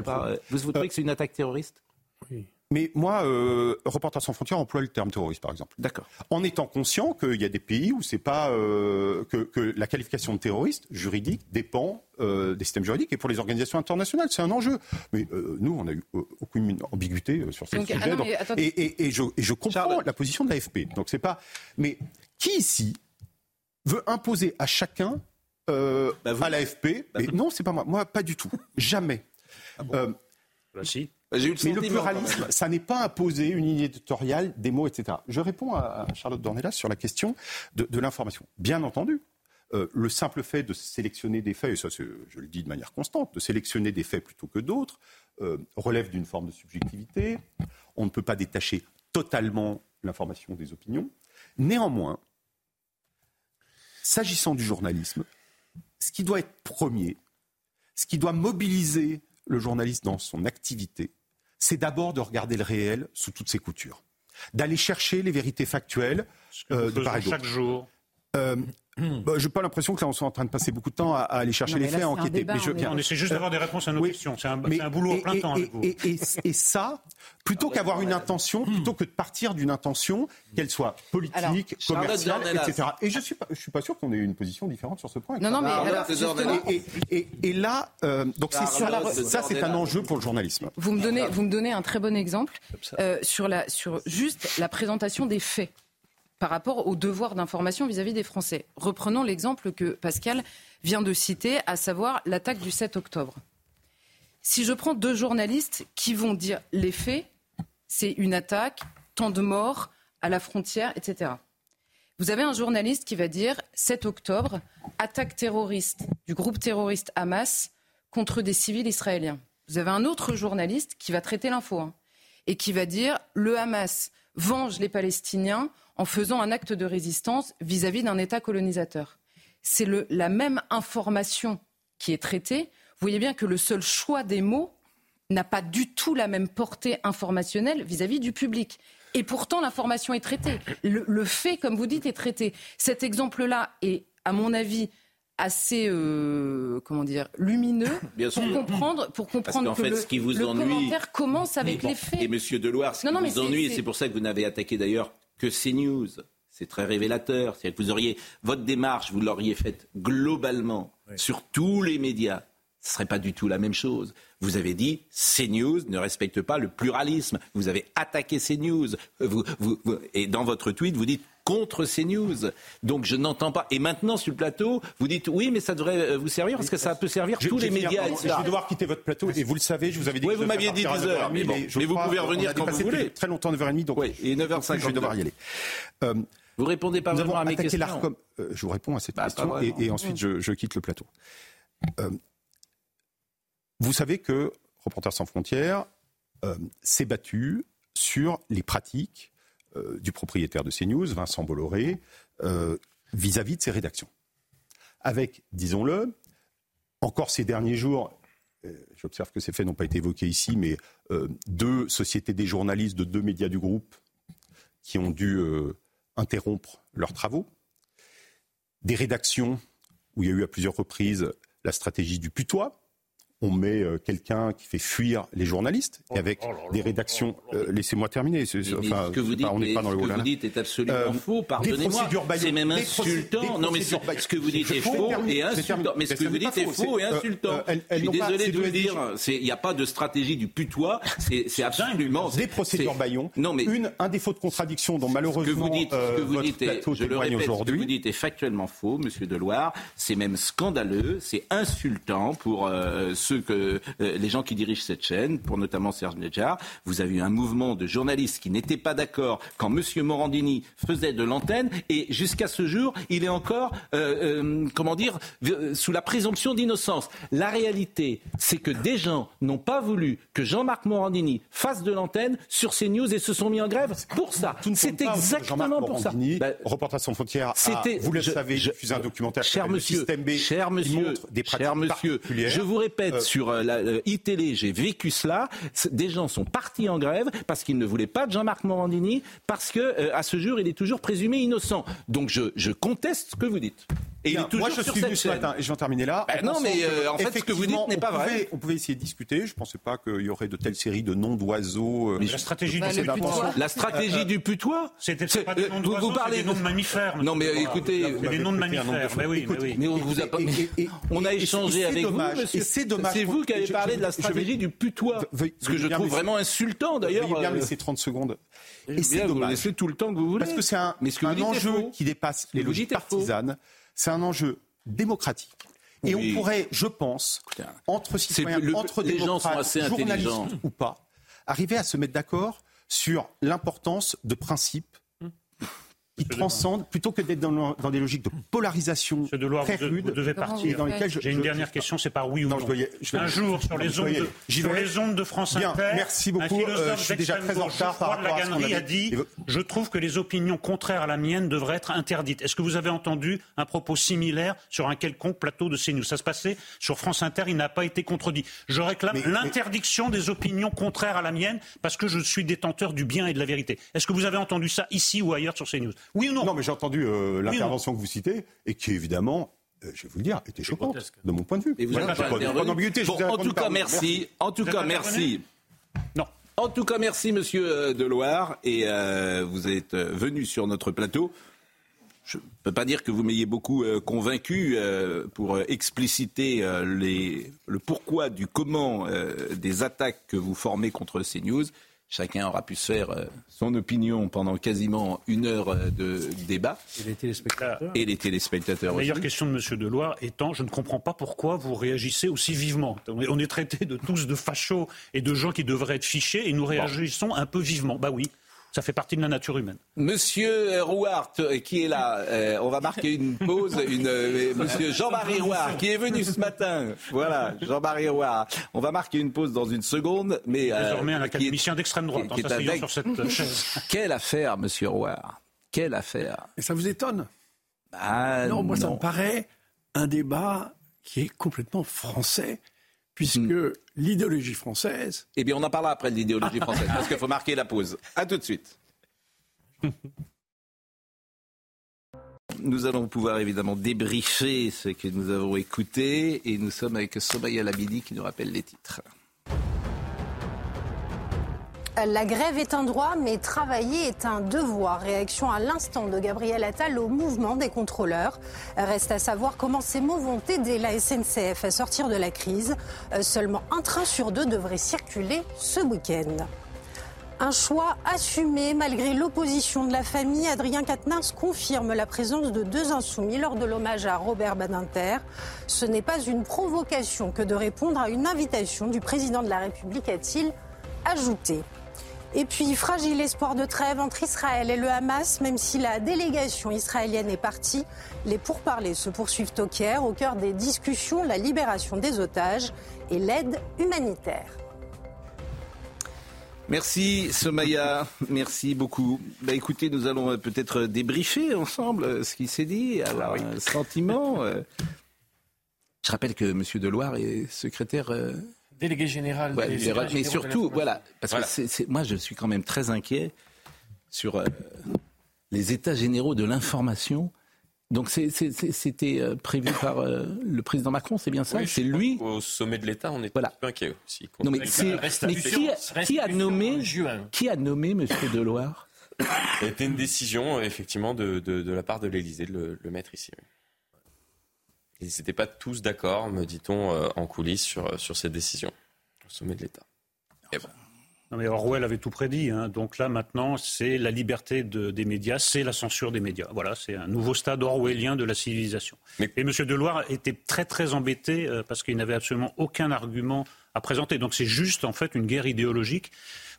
Vous trouvez que c'est une attaque terroriste? Oui. Mais moi, euh, Reporters sans frontières emploie le terme terroriste, par exemple. D'accord. En étant conscient qu'il y a des pays où c'est pas euh, que, que, la qualification de terroriste juridique dépend euh, des systèmes juridiques et pour les organisations internationales, c'est un enjeu. Mais euh, nous, on a eu euh, aucune ambiguïté sur ce sujet. Ah et, et, et, je, et, je, comprends la position de l'AFP. Donc c'est pas. Mais qui ici veut imposer à chacun bah à l'AFP bah Non, c'est pas moi. Moi, pas du tout. Jamais. Ah bon bah, si. Mais le pluralisme, ça n'est pas imposer une ligne éditoriale, des mots, etc. Je réponds à Charlotte Dornelas sur la question de, l'information. Bien entendu, euh, le simple fait de sélectionner des faits, et ça je le dis de manière constante, de sélectionner des faits plutôt que d'autres, euh, relève d'une forme de subjectivité. On ne peut pas détacher totalement l'information des opinions. Néanmoins, s'agissant du journalisme, ce qui doit être premier, ce qui doit mobiliser le journaliste dans son activité, c'est d'abord de regarder le réel sous toutes ses coutures, d'aller chercher les vérités factuelles euh, de chaque jour. Euh, bah, je n'ai pas l'impression que là, on soit en train de passer beaucoup de temps à, aller chercher les faits, à enquêter. mais je, on, essaie juste d'avoir des réponses à nos questions. C'est un, un, boulot à plein temps. Et, et, ça, plutôt qu'avoir une intention, plutôt que de partir d'une intention, qu'elle soit politique, commerciale, etc. Et je ne suis, pas, je suis pas sûr qu'on ait une position différente sur ce point. Non, non, mais alors, et, là, euh, donc sur la, ça, c'est un enjeu pour le journalisme. Vous me donnez, vous me donnez un très bon exemple euh, sur, la, sur juste la présentation des faits par rapport au devoir d'information vis-à-vis des Français. Reprenons l'exemple que Pascal vient de citer, à savoir l'attaque du 7 octobre. Si je prends deux journalistes qui vont dire les faits, c'est une attaque, tant de morts à la frontière, etc. Vous avez un journaliste qui va dire 7 octobre, attaque terroriste du groupe terroriste Hamas contre des civils israéliens. Vous avez un autre journaliste qui va traiter l'info hein, et qui va dire le Hamas venge les Palestiniens en faisant un acte de résistance vis-à-vis d'un État colonisateur. C'est la même information qui est traitée. Vous voyez bien que le seul choix des mots n'a pas du tout la même portée informationnelle vis-à-vis du public. Et pourtant, l'information est traitée. Le, fait, comme vous dites, est traité. Cet exemple-là est, à mon avis, assez euh, comment dire lumineux pour comprendre pour comprendre que, fait, le, ce qui vous le ennuie... commentaire commence avec les faits. Et Monsieur Deloire, ce qui vous ennuie, c'est pour ça que vous n'avez attaqué d'ailleurs que CNews. C'est très révélateur. C'est que vous auriez votre démarche, vous l'auriez faite globalement sur tous les médias. Ce serait pas du tout la même chose. Vous avez dit CNews ne respecte pas le pluralisme. Vous avez attaqué CNews. Vous, vous, et dans votre tweet, vous dites contre CNews. Donc je n'entends pas. Et maintenant sur le plateau, vous dites oui, mais ça devrait euh, vous servir parce que ça peut servir tous les médias. Je vais devoir quitter votre plateau et vous le savez, je vous avais dit. Oui, vous m'aviez dit 10 heures. Mais, vous pouvez revenir quand vous voulez. Très longtemps, 9h30. Donc oui, et 9h50. Je vais devoir y aller. Euh, vous répondez pas vraiment à mes questions. Euh, je vous réponds à cette bah, question et, ensuite je, je, quitte le plateau. Euh, vous savez que Reporters sans frontières s'est battu sur les pratiques euh, du propriétaire de CNews, Vincent Bolloré, euh, vis-à-vis de ses rédactions. Avec, disons-le, encore ces derniers jours, j'observe que ces faits n'ont pas été évoqués ici, mais deux sociétés des journalistes de deux médias du groupe qui ont dû interrompre leurs travaux, des rédactions où il y a eu à plusieurs reprises la stratégie du putois, on met euh, quelqu'un qui fait fuir les journalistes et avec des rédactions. Laissez-moi terminer. ce que vous dites, on n'est pas dans le Ce que vous dites est absolument euh, faux. Pardonnez-moi. C'est même insultant. Non, mais ce que vous dites est faux et insultant. Mais ce que vous dites est faux et insultant. Je suis désolé de vous le dire. Il n'y a pas de stratégie du putois. C'est absolument des procédures Bayon. Non, mais une un défaut de contradiction dont malheureusement ce que vous dites, je le répète, ce que vous dites est factuellement faux, Monsieur Deloire. C'est même scandaleux. C'est insultant pour ceux que euh, les gens qui dirigent cette chaîne, pour notamment Serge Nedjar, vous avez eu un mouvement de journalistes qui n'étaient pas d'accord quand M. Morandini faisait de l'antenne, et jusqu'à ce jour, il est encore, euh, euh, comment dire, sous la présomption d'innocence. La réalité, c'est que des gens n'ont pas voulu que Jean-Marc Morandini fasse de l'antenne sur CNews et se sont mis en grève pour ça. C'est exactement pour ça. Reportage sans frontières, vous le savez, diffusé un documentaire cher monsieur, système B cher monsieur, des pratiques cher monsieur, je vous répète, sur euh, la euh, iTélé, j'ai vécu cela. Des gens sont partis en grève parce qu'ils ne voulaient pas de Jean-Marc Morandini, parce que euh, à ce jour, il est toujours présumé innocent. Donc je conteste ce que vous dites. Et il est toujours moi, je suis venu ce matin, et je vais en terminer là. Ben non, mais en fait, ce que vous dites n'est pas vrai. on pouvait essayer de discuter. Je ne pensais pas qu'il y aurait de telles séries de noms d'oiseaux. la stratégie du putois. La stratégie du putois C'était pas des noms d'oiseaux, vous parlez des noms de mammifères. Non, mais écoutez. des noms de mammifères. Mais oui, mais on vous a pas. On a échangé avec vous, monsieur. C'est dommage. C'est vous qui avez parlé de la stratégie du putois. Ce que je trouve vraiment insultant d'ailleurs. Veuillez bien me laisser 30 secondes. Et c'est dommage. Laissez tout le temps que vous voulez. Parce que c'est un, enjeu qui dépasse les logiques partisanes. C'est un enjeu démocratique. Et on pourrait, je pense, entre citoyens, entre des gens journalistes ou pas, arriver à se mettre d'accord sur l'importance de principes qui transcende plutôt que d'être dans, dans, des logiques de polarisation de très rudes. Vous devez partir. J'ai une dernière question, c'est par oui ou non. un jour, sur les ondes de, sur les ondes de France Inter, merci beaucoup. un philosophe euh, je suis déjà très en retard par rapport à ce a dit Je trouve que les opinions contraires à la mienne devraient être interdites. Est-ce que vous avez entendu un propos similaire sur un quelconque plateau de CNews? Ça se passait sur France Inter, il n'a pas été contredit. Je réclame l'interdiction des opinions contraires à la mienne parce que je suis détenteur du bien et de la vérité. Est-ce que vous avez entendu ça ici ou ailleurs sur CNews? Oui ou non Non, mais j'ai entendu euh, l'intervention que vous citez et qui, évidemment, euh, je vais vous le dire, était choquante de mon point de vue. vous pas, en tout cas, merci. En tout cas, merci. Non. En tout cas, merci, monsieur euh, Deloire. Et vous êtes venu sur notre plateau. Je ne peux pas dire que vous m'ayez beaucoup convaincu pour expliciter les, le pourquoi du comment des attaques que vous formez contre CNews. Chacun aura pu se faire euh, son opinion pendant quasiment une heure euh, de débat. Et les téléspectateurs. Et les téléspectateurs La meilleure question de M. Deloire étant, je ne comprends pas pourquoi vous réagissez aussi vivement. On est traité de tous de fachos et de gens qui devraient être fichés et nous réagissons un peu vivement. Bah oui. Ça fait partie de la nature humaine. Monsieur Rouart, euh, qui est là, euh, on va marquer une pause. Une, euh, monsieur Jean-Marie Rouart, qui est venu ce matin. Voilà, Jean-Marie Rouart. On va marquer une pause dans une seconde. Mais, Désormais un académicien d'extrême droite, qui, est sur cette chaise. Quelle affaire, monsieur Rouart? Quelle affaire? Et ça vous étonne? Bah, Non, moi ça me paraît un débat qui est complètement français puisque hmm. l'idéologie française. Eh bien, on en parlera après de l'idéologie française, parce qu'il faut marquer la pause. À tout de suite. Nous allons pouvoir évidemment débriefer ce que nous avons écouté et nous sommes avec Somaya Labidi qui nous rappelle les titres. La grève est un droit, mais travailler est un devoir. Réaction à l'instant de Gabriel Attal au mouvement des contrôleurs. Reste à savoir comment ces mots vont aider la SNCF à sortir de la crise. Euh, seulement un train sur deux devrait circuler ce week-end. Un choix assumé malgré l'opposition de la famille. Adrien Quatennens confirme la présence de deux insoumis lors de l'hommage à Robert Badinter. Ce n'est pas une provocation que de répondre à une invitation du président de la République, a-t-il ajouté. Et puis, fragile espoir de trêve entre Israël et le Hamas, même si la délégation israélienne est partie. Les pourparlers se poursuivent au Caire, au cœur des discussions, la libération des otages et l'aide humanitaire. Merci Somaya, merci beaucoup. Bah, écoutez, nous allons euh, peut-être débriefer ensemble euh, ce qui s'est dit, alors un sentiment. Euh. Je rappelle que M. Deloire est secrétaire délégué général. mais surtout, voilà, parce que moi je suis quand même très inquiet sur euh, les états généraux de l'information Donc c'était euh, prévu par euh, le président Macron, c'est bien ça? C'est lui? Au sommet de l'État, on est voilà. un peu inquiet aussi. Non, mais, qui, a nommé, qui a nommé M. Deloire? C'était une décision, effectivement, de, la part de l'Élysée de le, mettre ici. Ils n'étaient pas tous d'accord, me dit-on, euh, en coulisses sur, sur cette décision au sommet de l'État. Non mais Orwell avait tout prédit. Hein. Donc là, maintenant, c'est la liberté des médias, c'est la censure des médias. Voilà, c'est un nouveau stade orwellien de la civilisation. Et M. Deloire était très très embêté euh, parce qu'il n'avait absolument aucun argument à présenter. Donc c'est juste en fait une guerre idéologique.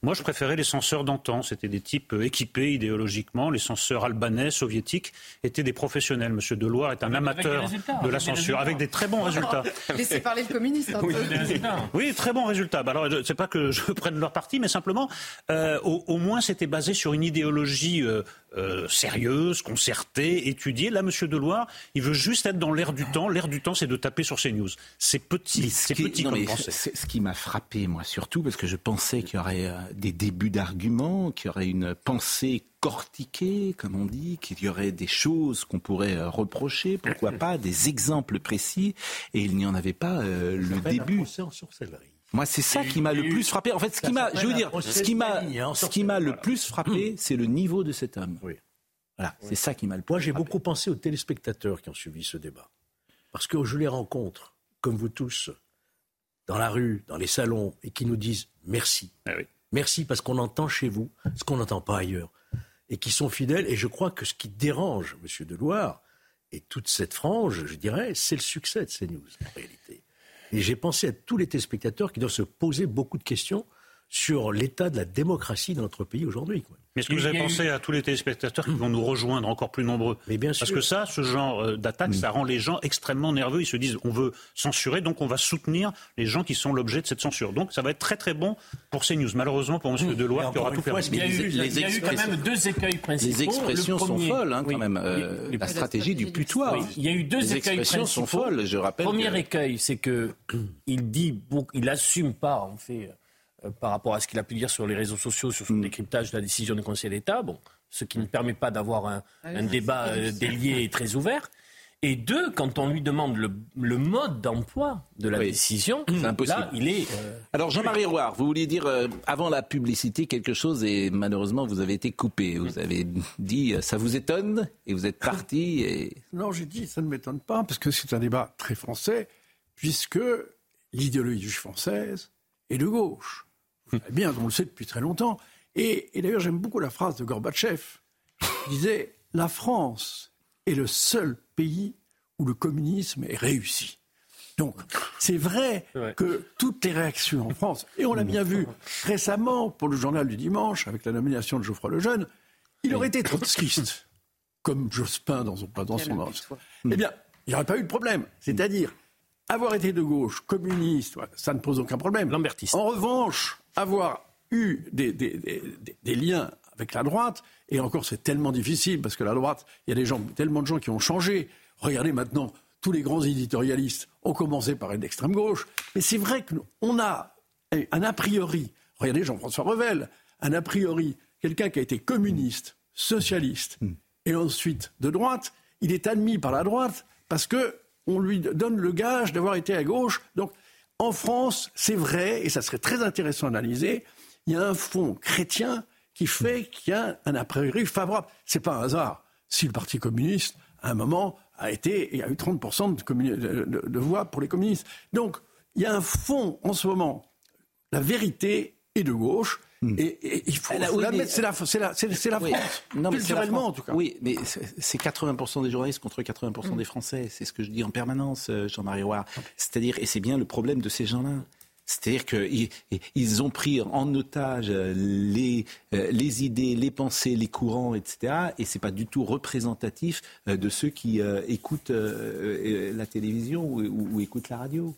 Moi, je préférais les censeurs d'antan. C'était des types euh, équipés idéologiquement. Les censeurs albanais, soviétiques, étaient des professionnels. Monsieur Deloire est un amateur de la censure, avec des très bons résultats. Laissez parler le communiste un oui, peu. Oui, très bons résultats. Bah, alors, c'est pas que je prenne leur parti, mais simplement, euh, au, moins, c'était basé sur une idéologie euh, euh, sérieuse, concertée, étudiée. Là, Monsieur Deloire, il veut juste être dans l'air du temps. L'air du temps, c'est de taper sur ces news. C'est petit, c'est petit comme Ce qui m'a frappé, moi, surtout, parce que je pensais qu'il y aurait euh, des débuts d'arguments, qu'il y aurait une pensée cortiquée, comme on dit, qu'il y aurait des choses qu'on pourrait euh, reprocher, pourquoi pas, des exemples précis, et il n'y en avait pas le début. Moi, c'est ça qui m'a le plus frappé. En fait, ce qui m'a, je veux dire, ce qui m'a, hein, ce qui m'a le plus frappé, c'est le niveau de cet homme. Oui. Voilà, c'est ça qui m'a le plus. Moi, j'ai beaucoup pensé aux téléspectateurs qui ont suivi ce débat, parce que je les rencontre, comme vous tous, dans la rue, dans les salons, et qui nous disent merci. Ah merci parce qu'on entend chez vous ce qu'on n'entend pas ailleurs, et qui sont fidèles. Et je crois que ce qui dérange M. Deloire et toute cette frange, je dirais, c'est le succès de ces news en réalité. Et j'ai pensé à tous les téléspectateurs qui doivent se poser beaucoup de questions sur l'état de la démocratie dans notre pays aujourd'hui. Mais est-ce que vous avez pensé à tous les téléspectateurs qui vont nous rejoindre encore plus nombreux Mais bien Parce que ça, ce genre euh, d'attaque, ça rend les gens extrêmement nerveux. Ils se disent on veut censurer, donc on va soutenir les gens qui sont l'objet de cette censure. Donc ça va être très très bon pour CNews. Malheureusement pour M. Deloire qui aura tout perdu. Il y a eu, il y a eu quand même deux écueils principaux. Les expressions sont folles hein, quand même. Euh, la stratégie du putois. Il y a eu deux les écueils expressions sont folles, je rappelle. Premier écueil, c'est que il dit, il assume pas en fait par rapport à ce qu'il a pu dire sur les réseaux sociaux, sur son mm. décryptage de la décision du Conseil d'État, bon, ce qui ne permet pas d'avoir un, ah débat euh, délié et très ouvert. Et deux, quand on lui demande le, mode d'emploi de la décision, là, il est. Euh, Alors, Jean-Marie Roy, vous vouliez dire avant la publicité quelque chose et malheureusement vous avez été coupé. Vous avez dit ça vous étonne et vous êtes parti. Et... Non, j'ai dit ça ne m'étonne pas parce que c'est un débat très français puisque l'idéologie française est de gauche. Eh bien, on le sait depuis très longtemps. Et, d'ailleurs, j'aime beaucoup la phrase de Gorbatchev. Il disait La France est le seul pays où le communisme est réussi. Donc, c'est vrai que toutes les réactions en France, et on l'a bien vu récemment pour le journal du dimanche, avec la nomination de Geoffroy Lejeune, il aurait été trotskiste, comme Jospin dans son, dans son Eh bien, il n'y aurait pas eu de problème. C'est-à-dire, avoir été de gauche, communiste, ça ne pose aucun problème. En revanche, avoir eu des, liens avec la droite, et encore c'est tellement difficile parce que la droite, il y a des gens, tellement de gens qui ont changé. Regardez maintenant, tous les grands éditorialistes ont commencé par être d'extrême gauche, mais c'est vrai qu'on a un a priori. Regardez Jean-François Revel, un a priori, quelqu'un qui a été communiste, socialiste hmm. et ensuite de droite, il est admis par la droite parce que on lui donne le gage d'avoir été à gauche. Donc en France, c'est vrai, et ça serait très intéressant d'analyser, il y a un fond chrétien qui fait qu'il y a un a priori favorable. C'est pas un hasard. Si le Parti communiste, à un moment, a été, il y a eu 30% de, voix pour les communistes. Donc, il y a un fond en ce moment. La vérité est de gauche. Hmm. Et, il faut, l'admettre, c'est la, France. Non, culturellement, en tout cas. Oui, mais c'est 80% des journalistes contre 80% hmm. des Français. C'est ce que je dis en permanence, euh, Jean-Marie Roy. C'est-à-dire, et c'est bien le problème de ces gens-là. C'est-à-dire qu'ils ont pris en otage euh, les, euh, les idées, les pensées, les courants, etc. Et c'est pas du tout représentatif de ceux qui écoutent la télévision ou écoutent la radio.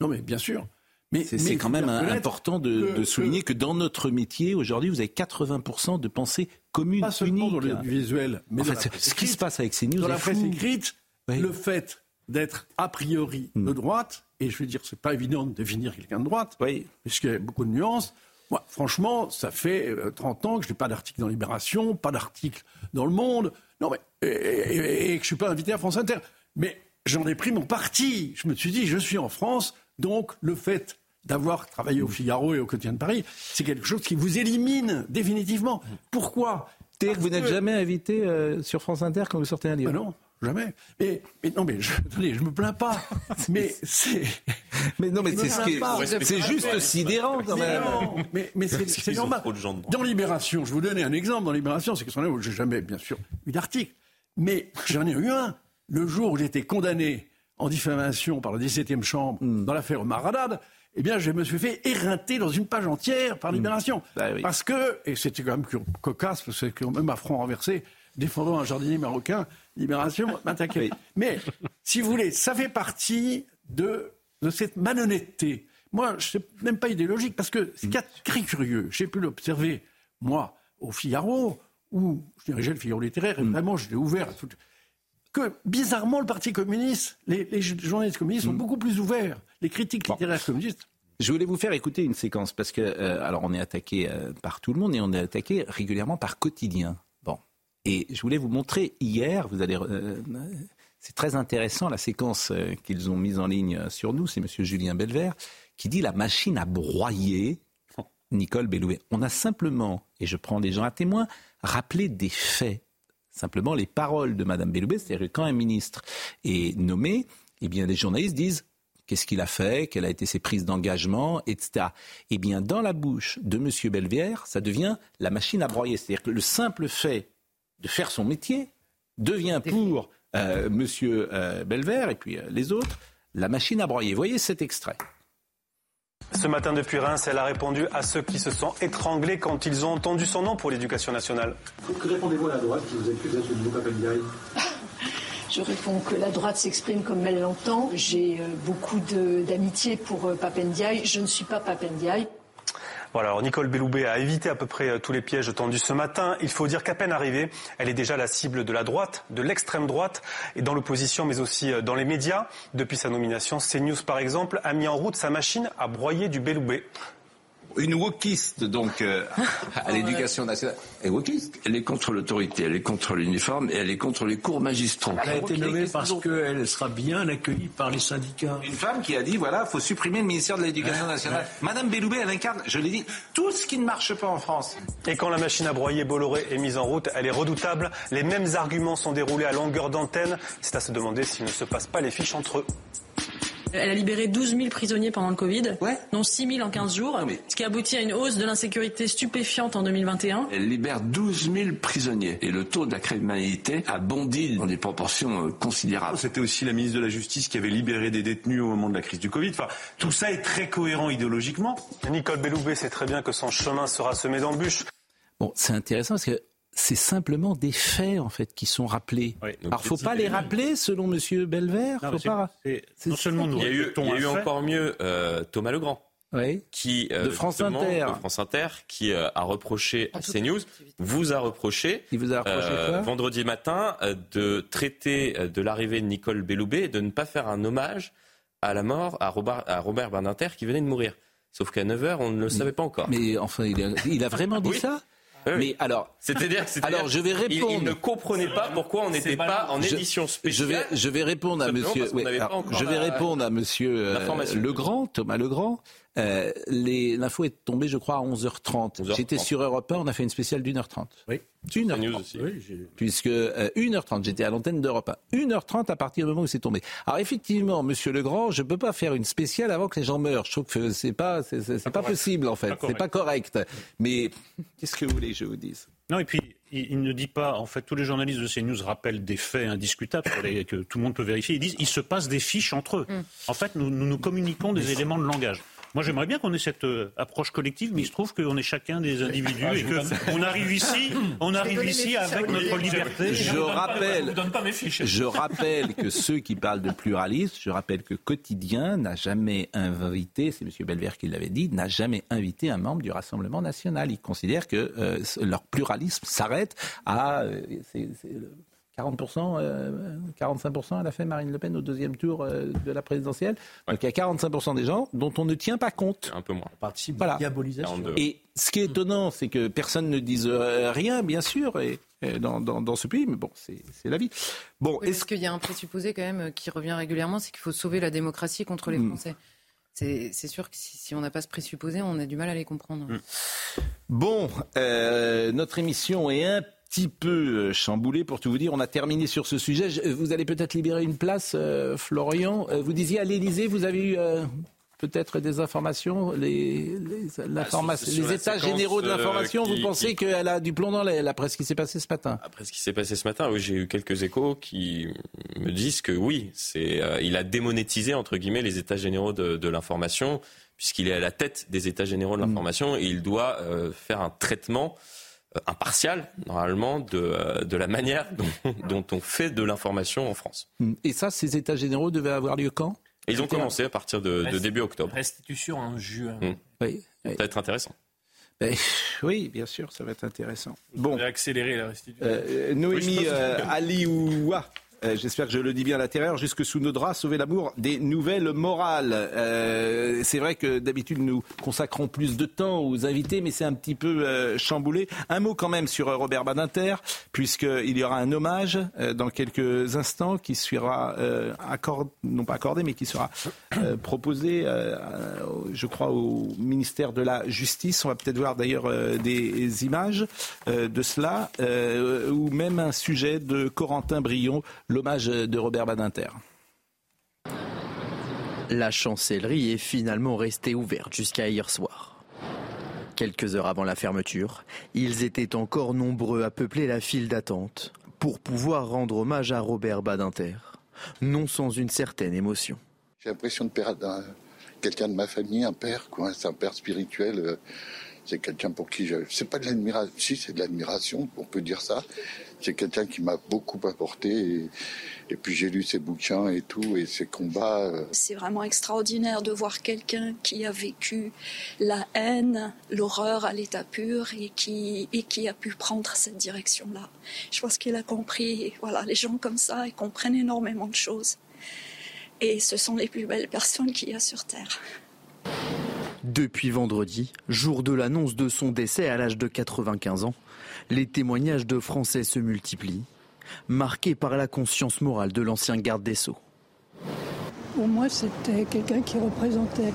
Non, mais bien sûr. Mais c'est quand même important de, souligner que, dans notre métier, aujourd'hui, vous avez 80% de pensées communes, Pas seulement dans l'audiovisuel, mais ce qui se passe avec ces news. Dans la presse écrite, le fait d'être a priori de hmm. droite, et je veux dire, c'est pas évident de définir quelqu'un de droite, oui. puisqu'il y a beaucoup de nuances. Moi, franchement, ça fait 30 euh, ans que je n'ai pas d'article dans Libération, pas d'article dans Le Monde. Non, mais. Et, que je ne suis pas invité à France Inter. Mais j'en ai pris mon parti. Je me suis dit, je suis en France, donc le fait d'avoir travaillé au Figaro et au Quotidien de Paris, c'est quelque chose qui vous élimine définitivement. Pourquoi? Que vous n'êtes jamais invité euh, sur France Inter quand vous sortez un livre ben Non, jamais. Mais, non, mais je, attendez, je me plains pas. mais c'est. Mais non, mais c'est ce c'est juste sidérant quand même. Mais, mais c'est normal. Dans Libération, je vous donner un exemple. Dans Libération, c'est que j'ai jamais, bien sûr, eu d'article, mais j'en ai eu un. Le jour où j'étais condamné en diffamation par la 17e chambre hmm. dans l'affaire Maradad, eh bien, je me suis fait éreinter dans une page entière par hmm. Libération. Bah parce que, et c'était quand même cocasse, parce que quand même à front renversé, défendant un jardinier marocain, Libération m'attaquait. Mais, si vous voulez, ça fait partie de, de cette malhonnêteté. Moi, je n'est même pas idéologique, parce que ce qui est très curieux, j'ai pu l'observer, moi, au Figaro, où je dirigeais le Figaro littéraire, et hmm. vraiment, je l'ai ouvert à tout que bizarrement, le Parti communiste, les, journalistes communistes sont mm. beaucoup plus ouverts, les critiques littéraires communistes. Je voulais vous faire écouter une séquence parce que, euh, alors, on est attaqué euh, par tout le monde et on est attaqué régulièrement par quotidien. Bon, et je voulais vous montrer hier. Vous allez, euh, c'est très intéressant la séquence qu'ils ont mise en ligne sur nous. C'est Monsieur Julien Belvert qui dit la machine à broyer. Nicole Bellouet. On a simplement, et je prends des gens à témoin, rappelé des faits Simplement, les paroles de Mme Belloubet, c'est-à-dire que quand un ministre est nommé, eh bien, les journalistes disent qu'est-ce qu'il a fait, quelle a été ses prises d'engagement, etc. Eh bien, dans la bouche de M. Belvière, ça devient la machine à broyer. C'est-à-dire que le simple fait de faire son métier devient pour euh, M. Euh, Belvert et puis euh, les autres la machine à broyer. Voyez cet extrait. Ce matin depuis Reims, elle a répondu à ceux qui se sont étranglés quand ils ont entendu son nom pour l'éducation nationale. Que répondez-vous à la droite qui vous accuse d'être le nouveau Papendiaï Je réponds que la droite s'exprime comme elle l'entend. J'ai euh, beaucoup d'amitié pour euh, Papendiaï. Je ne suis pas Papendiaï. Voilà, alors Nicole Belloubet a évité à peu près euh, tous les pièges tendus ce matin. Il faut dire qu'à peine arrivée, elle est déjà la cible de la droite, de l'extrême droite, et dans l'opposition, mais aussi euh, dans les médias. Depuis sa nomination, CNews, par exemple, a mis en route sa machine à broyer du Belloubet une wokiste, donc, euh, à l'éducation nationale. Elle est wokiste. Elle est contre l'autorité, elle est contre l'uniforme et elle est contre les cours magistraux. Elle a été nommée parce qu'elle sera bien accueillie par les syndicats. Une femme qui a dit, voilà, il faut supprimer le ministère de l'Éducation nationale. Madame Belloubet, elle incarne, je l'ai dit, tout ce qui ne marche pas en France. Et quand la machine à broyer Bolloré est mise en route, elle est redoutable. Les mêmes arguments sont déroulés à longueur d'antenne. C'est à se demander s'il ne se passe pas les fiches entre eux. Elle a libéré 12 000 prisonniers pendant le Covid, dont 6 000 en 15 jours, ce qui aboutit à une hausse de l'insécurité stupéfiante en 2021. Elle libère 12 000 prisonniers et le taux de la criminalité a bondi dans des proportions euh, considérables. C'était aussi la ministre de la Justice qui avait libéré des détenus au moment de la crise du Covid. Enfin, tout ça est très cohérent idéologiquement. Nicole Belloubet sait très bien que son chemin sera semé d'embûches. Bon, c'est intéressant parce que c'est simplement des faits en fait qui sont rappelés. Alors, il Alors, faut pas les rappeler selon Monsieur Belvert. Non, pas... non seulement nous. Il y a eu, il y a eu encore mieux euh, Thomas Legrand. Qui, euh, de France Inter, de France Inter, qui euh, a reproché à CNews, vous a reproché, il vous a reproché quoi vendredi matin, de traiter de l'arrivée de Nicole Belloubet et de ne pas faire un hommage à la mort à Robert, à Robert Badinter qui venait de mourir. Sauf qu'à 9h, on ne le savait pas encore. Mais enfin, il a, il a vraiment dit ça? Mais alors, c'est-à-dire, alors je vais répondre. Il, ne comprenait pas pourquoi on n'était pas, en édition spéciale. Je vais, je vais répondre à Monsieur. je vais répondre à Monsieur euh, Legrand, Thomas Legrand. Euh, l'info est tombée, je crois, à 11h30. J'étais sur Europe 1, on a fait une spéciale d'une heure trente. Oui. Une heure trente. Puisque euh, une heure trente, j'étais à l'antenne d'Europe 1. Une heure trente à partir du moment où c'est tombé. Alors effectivement, Monsieur Legrand, je peux pas faire une spéciale avant que les gens meurent. Je trouve que c'est pas, c'est pas possible en fait. C'est pas correct. Mais qu'est-ce que vous voulez que je vous dise? Non, et puis il, ne dit pas, en fait, tous les journalistes de CNews rappellent des faits indiscutables que tout le monde peut vérifier. Ils disent, il se passe des fiches entre eux. Mm. En fait, nous, nous, nous communiquons des éléments de langage. Moi, j'aimerais bien qu'on ait cette euh, approche collective, mais il se trouve qu'on est chacun des individus ah, et qu'on arrive ici, on arrive ici avec notre liberté. Je rappelle, je rappelle que ceux qui parlent de pluralisme, je rappelle que Quotidien n'a jamais invité, c'est M. Belvert qui l'avait dit, n'a jamais invité un membre du Rassemblement national. Ils considèrent que euh, leur pluralisme s'arrête à euh, 40%, 45% elle a fait Marine Le Pen au deuxième tour de la présidentielle. Donc il y a 45% des gens dont on ne tient pas compte. Un peu moins. Participe voilà. diabolisation. Et ce qui est étonnant, c'est que personne ne dise rien, bien sûr, et, dans, dans, ce pays, mais bon, c'est la vie. Bon, est-ce qu'il y a un présupposé quand même qui revient régulièrement, c'est qu'il faut sauver la démocratie contre les hmm. Français. C'est sûr que si, on n'a pas ce présupposé, on a du mal à les comprendre. Hmm. Bon, euh, notre émission est un petit peu euh, chamboulée pour tout vous dire. On a terminé sur ce sujet. Vous allez peut-être libérer une place, euh, Florian. vous disiez à l'Élysée, vous avez eu peut-être des informations, les, les, bah, les états généraux de euh, l'information, vous pensez qu'elle a du plomb dans l'aile après ce qui s'est passé ce matin? Après ce qui s'est passé ce matin, oui, j'ai eu quelques échos qui me disent que oui, c'est, euh, il a démonétisé entre guillemets les états généraux de, l'information puisqu'il est à la tête des états généraux de mm. l'information et il doit euh, faire un traitement impartial, normalement, de, de la manière dont, dont on fait de l'information en France. Mm. Et ça, ces états généraux devaient avoir lieu quand? Ils ont commencé à partir de, début octobre. Restitution en juin. Oui, Ça va être intéressant. Ben, oui, bien sûr, ça va être intéressant. Bon. accélérer la restitution. Euh, Noémie euh, Alioua euh, j'espère que je le dis bien à la terreur, jusque sous nos draps, sauver l'amour des nouvelles morales. Euh, c'est vrai que d'habitude nous consacrons plus de temps aux invités, mais c'est un petit peu euh, chamboulé. Un mot quand même sur Robert Badinter, puisqu'il y aura un hommage dans quelques instants qui sera accordé, non pas accordé, mais qui sera proposé, je crois, au ministère de la Justice. On va peut-être voir d'ailleurs des images de cela, ou même un sujet de Corentin Brion l'hommage de Robert Badinter. La chancellerie est finalement restée ouverte jusqu'à hier soir. Quelques heures avant la fermeture, ils étaient encore nombreux à peupler la file d'attente pour pouvoir rendre hommage à Robert Badinter, non sans une certaine émotion. J'ai l'impression de perdre quelqu'un de ma famille, un père, quoi. C'est un père spirituel. Euh, c'est quelqu'un pour qui je. C'est pas de l'admiration. Si, c'est de l'admiration, on peut dire ça. C'est quelqu'un qui m'a beaucoup apporté. Et, puis j'ai lu ses bouquins et tout, et ses combats. Euh. C'est vraiment extraordinaire de voir quelqu'un qui a vécu la haine, l'horreur à l'état pur et qui, et qui a pu prendre cette direction-là. Je pense qu'il a compris, voilà, les gens comme ça, ils comprennent énormément de choses. Et ce sont les plus belles personnes qu'il y a sur Terre. Depuis vendredi, jour de l'annonce de son décès à l'âge de 95 ans, les témoignages de Français se multiplient, marqués par la conscience morale de l'ancien garde des Sceaux. Pour moi, c'était quelqu'un qui représentait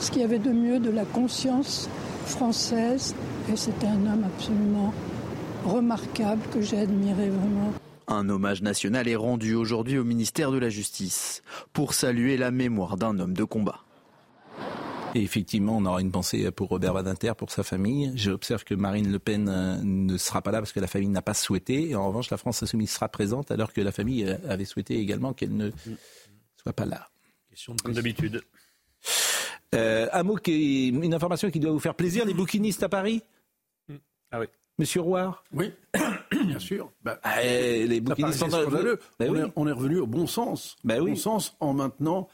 ce qu'il y avait de mieux de la conscience française et c'était un homme absolument remarquable que j'ai admiré vraiment. Un hommage national est rendu aujourd'hui au ministère de la Justice pour saluer la mémoire d'un homme de combat. Et effectivement, on aura une pensée pour Robert Badinter, pour sa famille. J'observe que Marine Le Pen euh, ne sera pas là parce que la famille n'a pas souhaité. Et en revanche, la France Insoumise sera présente alors que la famille euh, avait souhaité également qu'elle ne soit pas là. Question de Comme d'habitude. Euh, un mot qui, une information qui doit vous faire plaisir. Les bouquinistes à Paris Ah oui. Monsieur Rouard Oui, bien sûr. Bah, ah, les bouquinistes bah on, est, on, est, revenu au bon sens. Bah bon sens en maintenant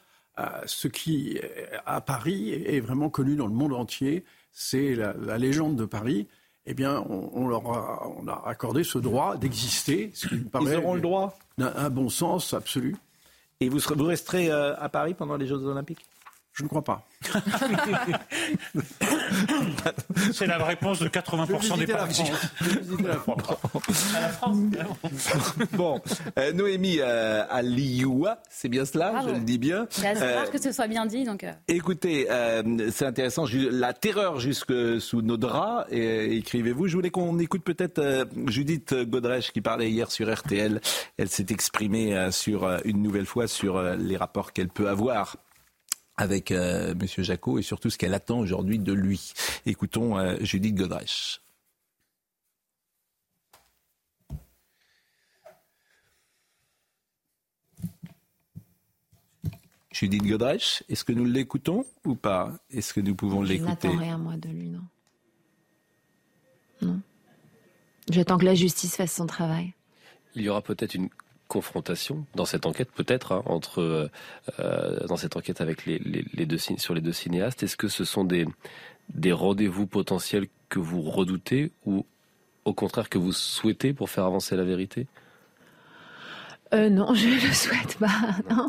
ce qui, à Paris, est vraiment connu dans le monde entier, c'est la, légende de Paris. Eh bien, on, leur a, on a, accordé ce droit d'exister. Ils auront le droit Un bon sens absolu. Et vous, vous resterez euh, à Paris pendant les Jeux Olympiques? Je ne crois pas. C'est la réponse de 80% des Parisiens. La France. la France. bon, euh, Noémie euh, Alioua, c'est bien cela, je le dis bien. C'est rare que ce soit bien dit. Donc... Écoutez, c'est intéressant, la terreur jusque sous nos draps, écrivez-vous. Je voulais qu'on écoute peut-être Judith Godrèche qui parlait hier sur RTL. Elle s'est exprimée sur une nouvelle fois sur les rapports qu'elle peut avoir avec euh, M. Jacot et surtout ce qu'elle attend aujourd'hui de lui. Écoutons euh, Judith Godrèche. Judith Godrèche, est-ce que nous l'écoutons ou pas? Est-ce que nous pouvons l'écouter? Je n'attends rien, moi, de lui, non. Non. J'attends que la justice fasse son travail. Il y aura peut-être une confrontation dans cette enquête, peut-être, hein, entre euh, euh, dans cette enquête avec les, les, deux sur les deux cinéastes. Est-ce que ce sont des des rendez-vous potentiels que vous redoutez ou au contraire que vous souhaitez pour faire avancer la vérité? Euh, Non, je ne le souhaite pas. Non.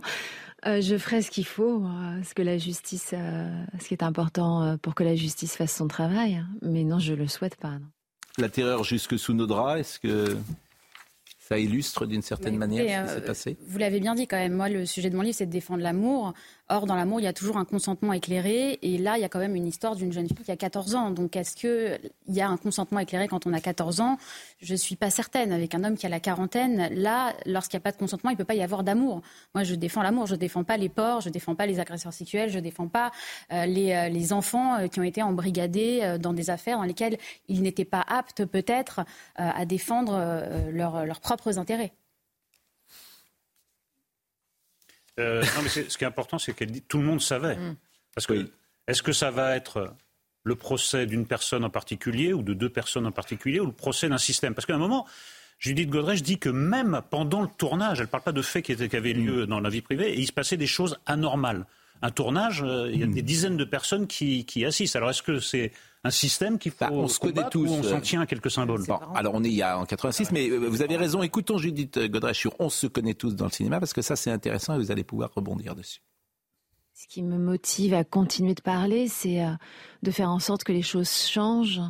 Euh, je ferai ce qu'il faut, euh, ce que la justice, ce qui est important pour que la justice fasse son travail. Mais non, je le souhaite pas. La terreur jusque sous nos draps, est-ce que ça illustre d'une certaine manière ce qui s'est passé Vous l'avez bien dit quand même. Moi, le sujet de mon livre, c'est de défendre l'amour. Or, dans l'amour, il y a toujours un consentement éclairé. Et là, il y a quand même une histoire d'une jeune fille qui a 14 ans. Donc, est-ce qu'il y a un consentement éclairé quand on a 14 ans? Je ne suis pas certaine. Avec un homme qui a la quarantaine, là, lorsqu'il n'y a pas de consentement, il ne peut pas y avoir d'amour. Moi, je défends l'amour. Je ne défends pas les porcs, je ne défends pas les agresseurs sexuels, je ne défends pas euh, les, euh, les, enfants euh, qui ont été embrigadés dans des affaires dans lesquelles ils n'étaient pas aptes, peut-être, à défendre leurs propres intérêts. Euh, non, mais ce qui est important, c'est qu'elle dit tout le monde savait. Mm. Parce que est-ce que ça va être le procès d'une personne en particulier ou de deux personnes en particulier ou le procès d'un système? Parce qu'à un moment, Judith Godrèche dit que même pendant le tournage, elle ne parle pas de faits qui, qui avaient lieu mm. dans la vie privée, et il se passait des choses anormales. Un tournage, euh, il y a mm. des dizaines de personnes qui, qui assistent. Alors est-ce que c'est un système qu'il faut bah, on se connaît tous. on s'en euh, tient à quelques symboles. alors on est il y a en 86, mais euh, vous avez raison. Écoutons Judith Godrèche sur On se connaît tous dans le cinéma parce que ça c'est intéressant et vous allez pouvoir rebondir dessus. Ce qui me motive à continuer de parler, c'est euh, de faire en sorte que les choses changent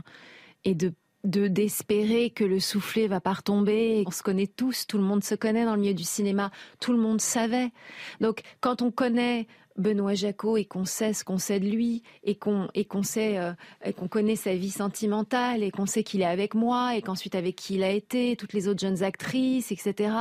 et de d'espérer que le soufflet va pas retomber. On se connaît tous, tout le monde se connaît dans le milieu du cinéma, tout le monde savait. Donc quand on connaît Benoît Jacot et qu'on sait ce qu'on sait de lui et qu'on et qu'on sait euh, qu'on connaît sa vie sentimentale et qu'on sait qu'il est avec moi et qu'ensuite avec qui il a été, toutes les autres jeunes actrices, etc.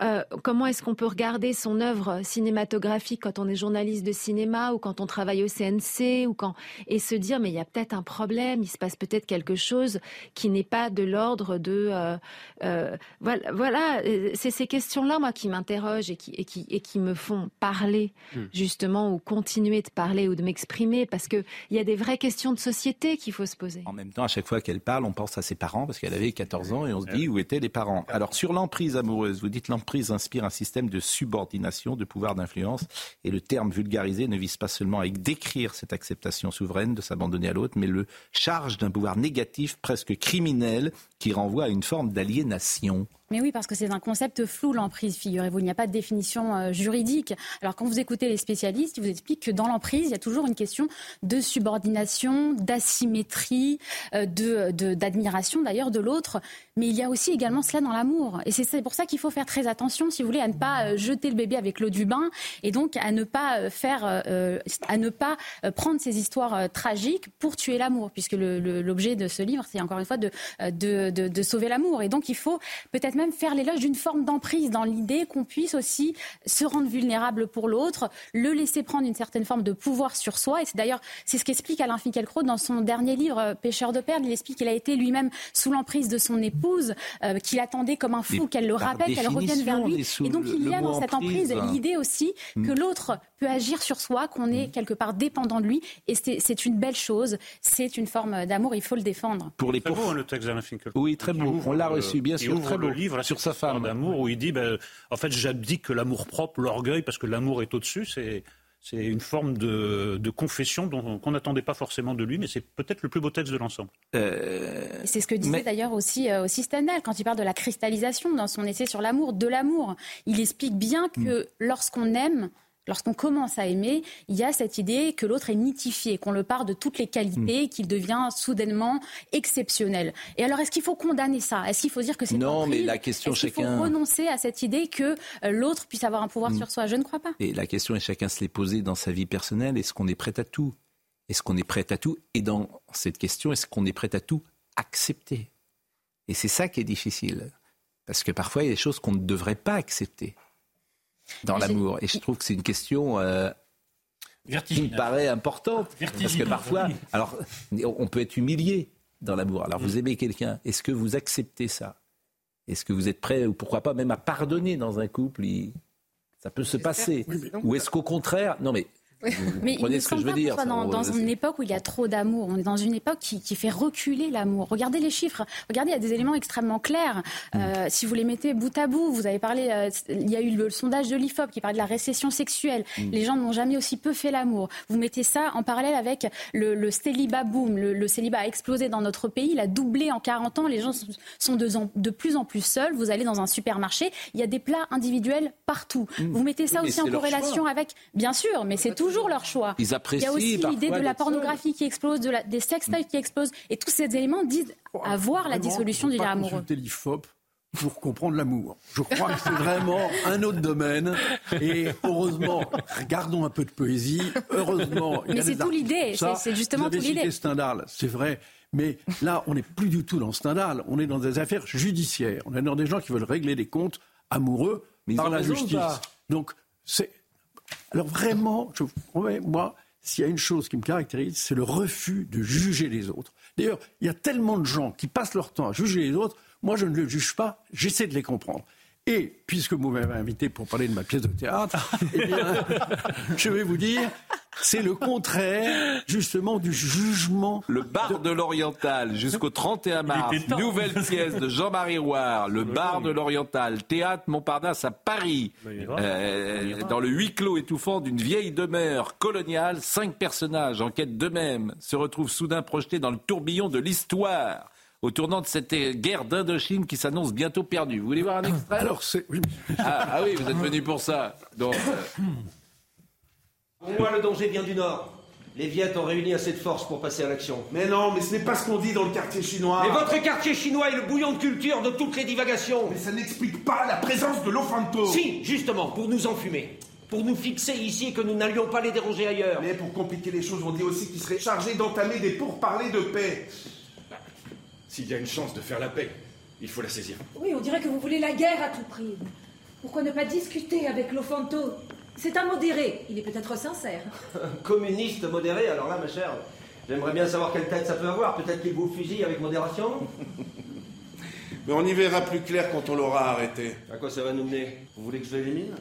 Euh, comment est-ce qu'on peut regarder son œuvre cinématographique quand on est journaliste de cinéma ou quand on travaille au CNC ou quand et se dire mais il y a peut-être un problème, il se passe peut-être quelque chose qui n'est pas de l'ordre de euh, euh, voilà, voilà c'est ces questions-là moi qui m'interrogent et qui, et qui et qui me font parler hmm. justement ou continuer de parler ou de m'exprimer parce que il y a des vraies questions de société qu'il faut se poser. En même temps, à chaque fois qu'elle parle, on pense à ses parents parce qu'elle avait 14 ans et on se dit où étaient les parents. Alors sur l'emprise amoureuse, vous dites l'emprise l'entreprise inspire un système de subordination, de pouvoir d'influence. Et le terme vulgarisé ne vise pas seulement à décrire cette acceptation souveraine de s'abandonner à l'autre, mais le charge d'un pouvoir négatif, presque criminel, qui renvoie à une forme d'aliénation. Mais oui, parce que c'est un concept flou, l'emprise, figurez-vous. Il n'y a pas de définition euh, juridique. Alors, quand vous écoutez les spécialistes, ils vous expliquent que dans l'emprise, il y a toujours une question de subordination, d'asymétrie, euh, de, d'admiration d'ailleurs de l'autre. Mais il y a aussi également cela dans l'amour. Et c'est pour ça qu'il faut faire très attention, si vous voulez, à ne pas euh, jeter le bébé avec l'eau du bain et donc à ne pas faire, à ne pas prendre ces histoires tragiques pour tuer l'amour, puisque l'objet de ce livre, c'est encore une fois de, de, de, de sauver l'amour. Et donc, il faut peut-être même faire l'éloge d'une forme d'emprise dans l'idée qu'on puisse aussi se rendre vulnérable pour l'autre, le laisser prendre une certaine forme de pouvoir sur soi. Et c'est d'ailleurs c'est ce qu'explique Alain Finkielkraut dans son dernier livre euh, Pêcheur de perles. Il explique qu'il a été lui-même sous l'emprise de son épouse, euh, qu'il attendait comme un fou qu'elle le rappelle, qu'elle revienne vers lui. Et donc il y a dans cette emprise l'idée aussi que l'autre peut agir sur soi, qu'on est hmm. quelque part dépendant de lui. Et c'est une belle chose. C'est une forme d'amour. Il faut le défendre. Pour les très beau, hein, le texte d'Alain Finkielkraut. Oui, très beau. On l'a reçu, bien sûr. Très beau sur sa femme d'amour où il dit ben, en fait j'abdique que l'amour propre, l'orgueil parce que l'amour est au-dessus, c'est c'est une forme de, confession qu'on n'attendait pas forcément de lui, mais c'est peut-être le plus beau texte de l'ensemble. Euh, c'est ce que disait d'ailleurs aussi, euh, aussi Stendhal quand il parle de la cristallisation dans son essai sur l'amour, de l'amour. Il explique bien que mm. lorsqu'on aime, Lorsqu'on commence à aimer, il y a cette idée que l'autre est mythifié, qu'on le part de toutes les qualités, hmm. qu'il devient soudainement exceptionnel. Et alors, est-ce qu'il faut condamner ça? Est-ce qu'il faut dire que c'est non Mais la question, est-ce chacun. faut renoncer à cette idée que euh, l'autre puisse avoir un pouvoir hmm. sur soi? Je ne crois pas. Et la question est chacun se l'est posée dans sa vie personnelle. Est-ce qu'on est prêt à tout? Est-ce qu'on est prêt à tout? Et dans cette question, est-ce qu'on est prêt à tout accepter? Et c'est ça qui est difficile, parce que parfois il y a des choses qu'on ne devrait pas accepter dans l'amour. Et je trouve que c'est une question euh, qui me paraît importante. Parce que parfois, alors, on peut être humilié dans l'amour. Alors, vous aimez quelqu'un, est-ce que vous acceptez ça? Est-ce que vous êtes prêt, ou pourquoi pas même à pardonner dans un couple Ça peut se passer? Ou est-ce qu'au contraire, non mais Mais il ne ce que je veux dire. Dans, dans une époque où il y a trop d'amour, on est dans une époque qui, qui fait reculer l'amour. Regardez les chiffres. Regardez, il y a des éléments extrêmement clairs. Euh, si vous les mettez bout à bout, vous avez parlé. Euh, il y a eu le, sondage de l'Ifop qui parle de la récession sexuelle. Mm. Les gens n'ont jamais aussi peu fait l'amour. Vous mettez ça en parallèle avec le, le célibat boom. Le, le, célibat a explosé dans notre pays. Il a doublé en 40 ans. Les gens sont de, de plus en plus seuls. Vous allez dans un supermarché, il y a des plats individuels partout. Mm. Vous mettez ça aussi en corrélation avec, bien sûr, mais c'est toujours leur choix. Ils apprécient. Il y a aussi l'idée de la pornographie qui explose, de la, des sextoys qui explosent, et tous ces éléments disent avoir la dissolution du lien amoureux pour comprendre l'amour. Je crois que c'est vraiment un autre domaine. Et heureusement, regardons un peu de poésie. Heureusement, mais c'est tout l'idée. C'est justement tout l'idée. Stendhal, c'est vrai. Mais là, on n'est plus du tout dans Stendhal. On est dans des affaires judiciaires. On est dans des gens qui veulent régler des comptes amoureux par la justice. Donc, c'est. Alors vraiment, je... moi, s'il y a une chose qui me caractérise, c'est le refus de juger les autres. D'ailleurs, il y a tellement de gens qui passent leur temps à juger les autres moi, je ne le juge pas, j'essaie de les comprendre. Et puisque vous m'avez invité pour parler de ma pièce de théâtre, eh bien, je vais vous dire, c'est le contraire, justement, du jugement. Le bar de, l'Oriental, jusqu'au 31 mars, nouvelle pièce de Jean-Marie Roire, le bar de l'Oriental, théâtre Montparnasse à Paris, euh, dans le huis clos étouffant d'une vieille demeure coloniale, cinq personnages en quête d'eux-mêmes se retrouvent soudain projetés dans le tourbillon de l'histoire au tournant de cette guerre d'Indochine qui s'annonce bientôt perdue. Vous voulez voir un extrait Alors, c'est... Ah, ah, oui, vous êtes venu pour ça. Donc, euh, Pour moi, le danger vient du Nord. Les Viettes ont réuni assez de force pour passer à l'action. Mais non, mais ce n'est pas ce qu'on dit dans le quartier chinois. Mais votre quartier chinois est le bouillon de culture de toutes les divagations. Mais ça n'explique pas la présence de l'Ofanto. Si, justement, pour nous enfumer. Pour nous fixer ici et que nous n'allions pas les déranger ailleurs. Mais pour compliquer les choses, on dit aussi qu'ils seraient chargés d'entamer des pourparlers de paix. S'il y a une chance de faire la paix, il faut la saisir. Oui, on dirait que vous voulez la guerre à tout prix. Pourquoi ne pas discuter avec l'Ofanto C'est un modéré. Il est peut-être sincère. Communiste modéré, alors là, ma chère, j'aimerais bien savoir quelle tête ça peut avoir. Peut-être qu'il vous fusille avec modération? Mais on y verra plus clair quand on l'aura arrêté. À quoi ça va nous mener? Vous voulez que je l'élimine?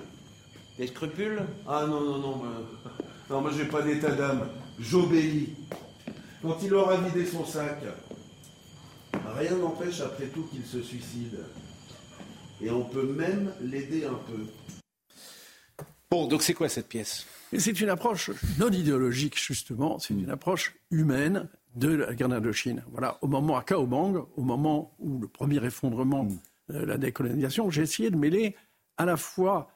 Des scrupules? Ah non, non, non. Non, moi j'ai pas d'état d'âme. J'obéis. Quand il aura vidé son sac, Rien n'empêche après tout qu'il se suicide. Et on peut même l'aider un peu. Bon, donc c'est quoi cette pièce? C'est une approche non idéologique, justement. C'est une approche humaine de la guerre d'Indochine. Voilà, au moment à Kaobang, au moment où le premier effondrement de la décolonisation, j'ai essayé de mêler à la fois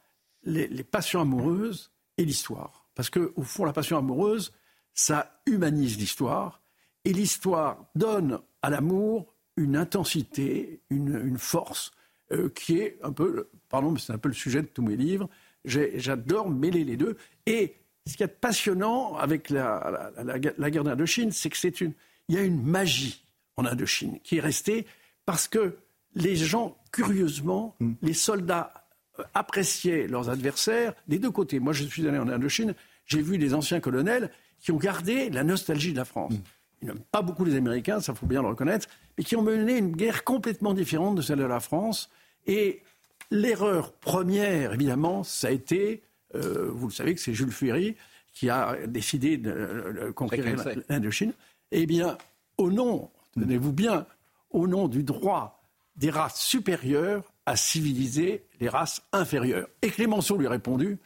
les, les passions amoureuses et l'histoire. Parce qu'au fond, la passion amoureuse, ça humanise l'histoire. Et l'histoire donne à l'amour une intensité, une, force euh, qui est un peu, pardon, mais c'est un peu le sujet de tous mes livres. J'adore mêler les deux. Et ce qui est passionnant avec la, la, guerre d'Indochine, c'est que c'est une, il y a une magie en Indochine qui est restée parce que les gens, curieusement, mm. les soldats euh, appréciaient leurs adversaires des deux côtés. Moi, je suis allé en Indochine, j'ai vu des anciens colonels qui ont gardé la nostalgie de la France. Mm ils n'aiment pas beaucoup les Américains, ça faut bien le reconnaître, mais qui ont mené une guerre complètement différente de celle de la France. Et l'erreur première, évidemment, ça a été, euh, vous le savez que c'est Jules Ferry qui a décidé de, euh, conquérir l'Indochine. Eh bien, au nom, tenez-vous bien, au nom du droit des races supérieures à civiliser les races inférieures. Et Clémenceau lui a répondu,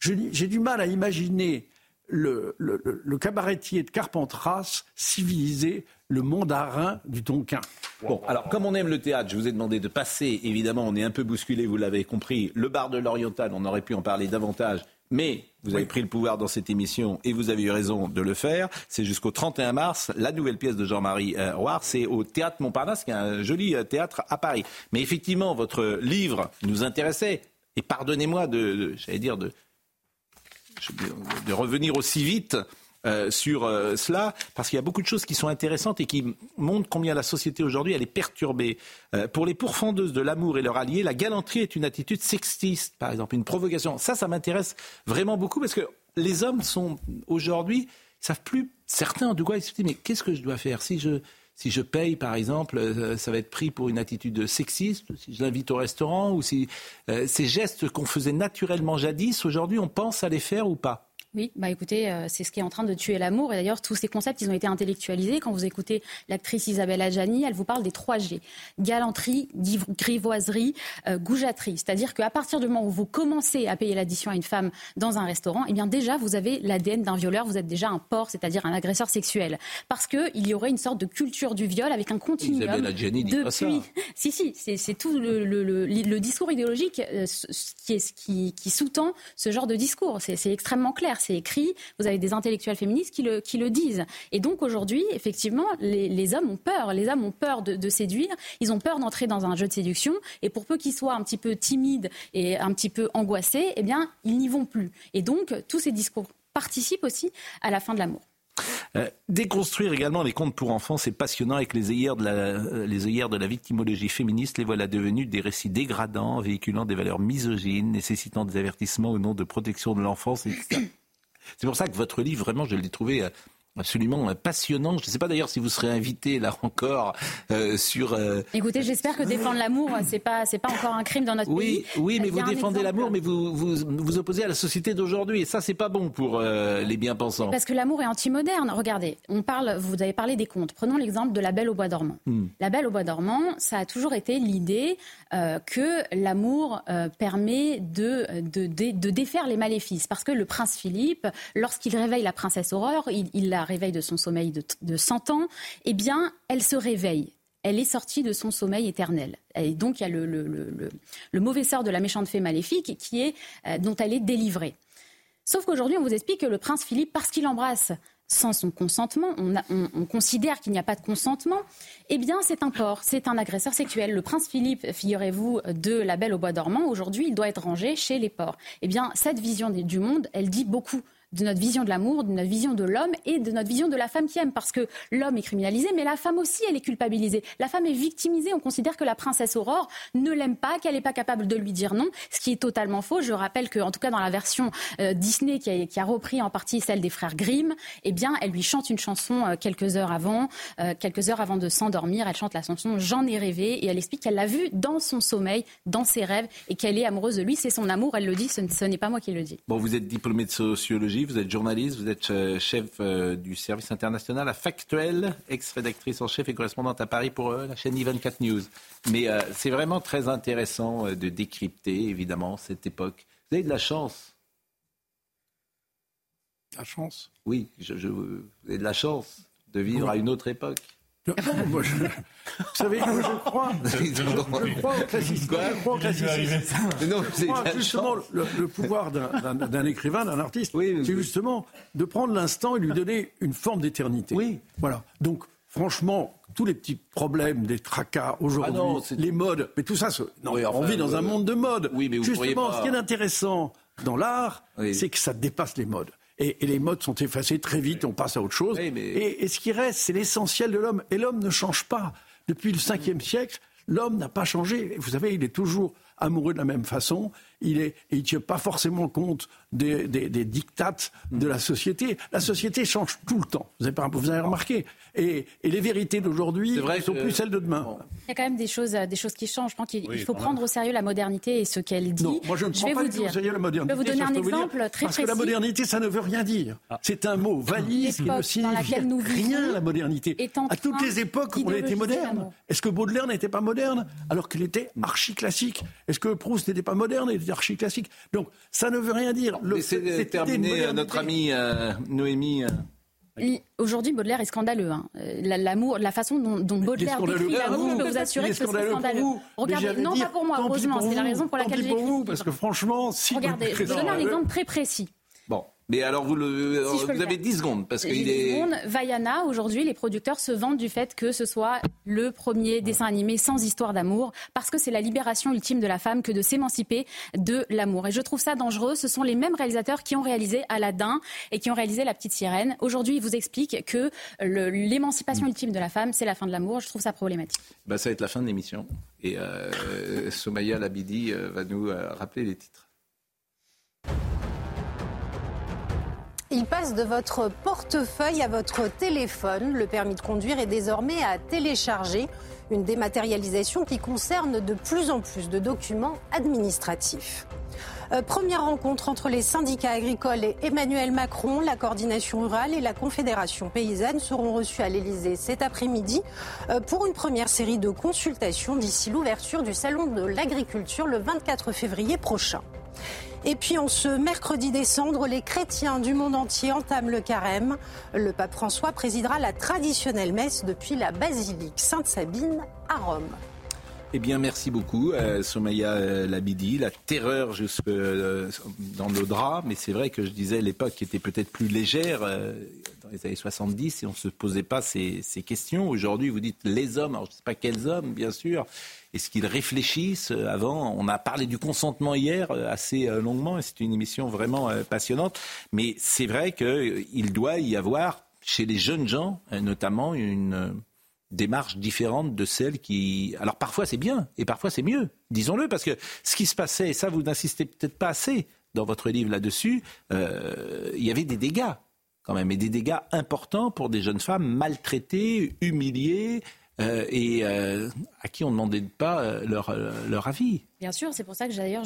j'ai du mal à imaginer le, le, cabaretier de Carpentras civilisé le mandarin du Tonkin. Bon, alors comme on aime le théâtre, je vous ai demandé de passer, évidemment, on est un peu bousculé, vous l'avez compris, le bar de l'Oriental, on aurait pu en parler davantage, mais vous avez pris le pouvoir dans cette émission et vous avez eu raison de le faire. C'est jusqu'au 31 mars, la nouvelle pièce de Jean-Marie euh, c'est au Théâtre Montparnasse, qui est un joli euh, théâtre à Paris. Mais effectivement, votre livre nous intéressait, et pardonnez-moi de j'allais dire, de de revenir aussi vite euh, sur euh, cela, parce qu'il y a beaucoup de choses qui sont intéressantes et qui montrent combien la société aujourd'hui elle est perturbée. Euh, pour les pourfendeuses de l'amour et leurs alliés, la galanterie est une attitude sexiste, par exemple, une provocation. Ça, ça m'intéresse vraiment beaucoup parce que les hommes sont aujourd'hui, ils savent plus, certains de quoi ils se disent mais qu'est-ce que je dois faire? Si je si je paye, par exemple, ça va être pris pour une attitude sexiste, si je l'invite au restaurant, ou si ces gestes qu'on faisait naturellement jadis, aujourd'hui, on pense à les faire ou pas? Oui, bah écoutez, euh, c'est ce qui est en train de tuer l'amour. Et d'ailleurs, tous ces concepts, ils ont été intellectualisés. Quand vous écoutez l'actrice Isabelle Adjani, elle vous parle des trois G galanterie, grivoiserie, euh, goujaterie. C'est-à-dire qu'à partir du moment où vous commencez à payer l'addition à une femme dans un restaurant, eh bien déjà, vous avez l'ADN d'un violeur. Vous êtes déjà un porc, c'est-à-dire un agresseur sexuel, parce que il y aurait une sorte de culture du viol avec un continuum. Isabelle Adjani dit pas ça. Si, si, c'est tout le, le, le, discours idéologique euh, qui sous-tend ce genre de discours. C'est extrêmement clair c'est écrit, vous avez des intellectuels féministes qui le, disent. Et donc aujourd'hui, effectivement, les, hommes ont peur. Les hommes ont peur de, séduire, ils ont peur d'entrer dans un jeu de séduction. Et pour peu qu'ils soient un petit peu timides et un petit peu angoissés, eh bien, ils n'y vont plus. Et donc, tous ces discours participent aussi à la fin de l'amour. Euh, déconstruire également les contes pour enfants, c'est passionnant avec les œillères, de la, euh, les œillères de la victimologie féministe. Les voilà devenus des récits dégradants, véhiculant des valeurs misogynes, nécessitant des avertissements au nom de protection de l'enfance, etc. C'est pour ça que votre livre, vraiment, je l'ai trouvé euh, absolument passionnant. Je ne sais pas d'ailleurs si vous serez invité là encore euh, sur. Euh, Écoutez, j'espère que défendre l'amour, c'est pas c'est pas encore un crime dans notre oui, pays. Oui, mais vous défendez l'amour, mais vous, vous vous opposez à la société d'aujourd'hui, et ça c'est pas bon pour euh, les bien-pensants. Parce que l'amour est anti-moderne. Regardez, on parle, vous avez parlé des contes. Prenons l'exemple de La Belle au bois dormant. Hmm. La Belle au bois dormant, ça a toujours été l'idée que l'amour permet de de, de, défaire les maléfices, parce que le prince Philippe, lorsqu'il réveille la princesse Aurore, il, la réveille de son sommeil de, 100 ans, eh bien, elle se réveille elle est sortie de son sommeil éternel. Et donc, il y a le, mauvais sort de la méchante fée maléfique qui est, euh, dont elle est délivrée. Sauf qu'aujourd'hui, on vous explique que le prince Philippe, parce qu'il embrasse sans son consentement, on, considère qu'il n'y a pas de consentement, eh bien, c'est un porc, c'est un agresseur sexuel. Le prince Philippe, figurez-vous, de La Belle au Bois dormant, aujourd'hui, il doit être rangé chez les porcs. Eh bien, cette vision du monde, elle dit beaucoup de notre vision de l'amour, de notre vision de l'homme et de notre vision de la femme qui aime. Parce que l'homme est criminalisé, mais la femme aussi, elle est culpabilisée. La femme est victimisée. On considère que la princesse Aurore ne l'aime pas, qu'elle n'est pas capable de lui dire non, ce qui est totalement faux. Je rappelle que, en tout cas, dans la version euh, Disney qui a, repris en partie celle des frères Grimm, eh bien, elle lui chante une chanson euh, quelques heures avant, euh, quelques heures avant de s'endormir. Elle chante la chanson J'en ai rêvé et elle explique qu'elle l'a vu dans son sommeil, dans ses rêves et qu'elle est amoureuse de lui. C'est son amour. Elle le dit. Ce, ce n'est pas moi qui le dis. Bon, vous êtes diplômé de sociologie vous êtes journaliste, vous êtes euh, chef euh, du service international à Factuel, ex-rédactrice en chef et correspondante à Paris pour euh, la chaîne 24 News. Mais c'est vraiment très intéressant de décrypter, évidemment, cette époque. Vous avez de la chance. La chance? Oui, je, vous avez de la chance de vivre à une autre époque. Moi, je... Vous savez, je crois, je, crois au classicisme. Je crois au classicisme. je crois justement le, pouvoir d'un écrivain, d'un artiste, c'est justement de prendre l'instant et lui donner une forme d'éternité. Oui. Voilà. Donc, franchement, tous les petits problèmes, des tracas aujourd'hui, ah les modes, mais tout ça, non, on vit dans un monde de modes. Oui, mais vous justement, pas... ce qui est intéressant dans l'art, c'est que ça dépasse les modes. Et, les modes sont effacés très vite, on passe à autre chose. et, ce qui reste, c'est l'essentiel de l'homme. Et l'homme ne change pas. Depuis le 5e siècle, l'homme n'a pas changé. Vous savez, il est toujours amoureux de la même façon. Il ne il tient pas forcément compte des, des, des, dictates de la société. La société change tout le temps. Vous avez, vous avez remarqué. Et, et les vérités d'aujourd'hui ne sont plus celles de demain. Il y a quand même des choses, euh, des choses qui changent. Je pense qu'il faut prendre au sérieux la modernité et ce qu'elle dit. Non, moi je ne prends pas au sérieux la modernité. Je vais vous donner un exemple très parce précis. que la modernité, ça ne veut rien dire. Ah. C'est un mot valise qui ne signifie rien, la modernité. À toutes les époques, on a été moderne. Est-ce que Baudelaire n'était pas moderne alors qu'il était archi classique Est-ce que Proust n'était pas moderne Classique. Donc, ça ne veut rien dire. C'est terminé, euh, notre amie euh, Noémie. Aujourd'hui, Baudelaire est scandaleux. Hein. L'amour, la façon dont, dont Baudelaire décrit l'amour, je peux vous assurer que c'est scandaleux. Regardez, non pas pour moi, heureusement, c'est la raison pour laquelle j'ai écrit. vous, parce que franchement, si Regardez, je vous donne un exemple très précis. Mais alors, vous, le, vous avez 10 secondes. Parce qu'il est... secondes. Vaiana, aujourd'hui, les producteurs se vantent du fait que ce soit le premier dessin animé sans histoire d'amour, parce que c'est la libération ultime de la femme que de s'émanciper de l'amour. Et je trouve ça dangereux. Ce sont les mêmes réalisateurs qui ont réalisé Aladdin et qui ont réalisé La Petite Sirène. Aujourd'hui, ils vous expliquent que l'émancipation ultime de la femme, c'est la fin de l'amour. Je trouve ça problématique. Bah, ça va être la fin de l'émission. Et euh, Somaya Labidi euh, va nous euh, rappeler les titres. Il passe de votre portefeuille à votre téléphone. Le permis de conduire est désormais à télécharger. Une dématérialisation qui concerne de plus en plus de documents administratifs. Euh, première rencontre entre les syndicats agricoles et Emmanuel Macron. La coordination rurale et la Confédération paysanne seront reçus à l'Elysée cet après-midi euh, pour une première série de consultations d'ici l'ouverture du Salon de l'agriculture le 24 février prochain. Et puis en ce mercredi décembre, les chrétiens du monde entier entament le carême. Le pape François présidera la traditionnelle messe depuis la basilique Sainte-Sabine à Rome. Eh bien, merci beaucoup, euh, Somaya euh, Labidi. La terreur jusque euh, dans nos draps, mais c'est vrai que je disais l'époque était peut-être plus légère euh, dans les années 70 et on ne se posait pas ces, ces questions. Aujourd'hui, vous dites les hommes, alors je ne sais pas quels hommes, bien sûr, est-ce qu'ils réfléchissent euh, avant? On a parlé du consentement hier euh, assez euh, longuement et c'est une émission vraiment passionnante. Mais c'est vrai qu'il doit y avoir chez les jeunes gens, notamment, une démarche différente de celle qui. Alors parfois c'est bien et parfois c'est mieux, disons-le, parce que ce qui se passait, et ça vous n'insistez peut-être pas assez dans votre livre là-dessus, il y avait des dégâts quand même, et des dégâts importants pour des jeunes femmes maltraitées, humiliées, et euh, à qui on ne demandait pas euh, leur, leur avis. Bien sûr, c'est pour ça que d'ailleurs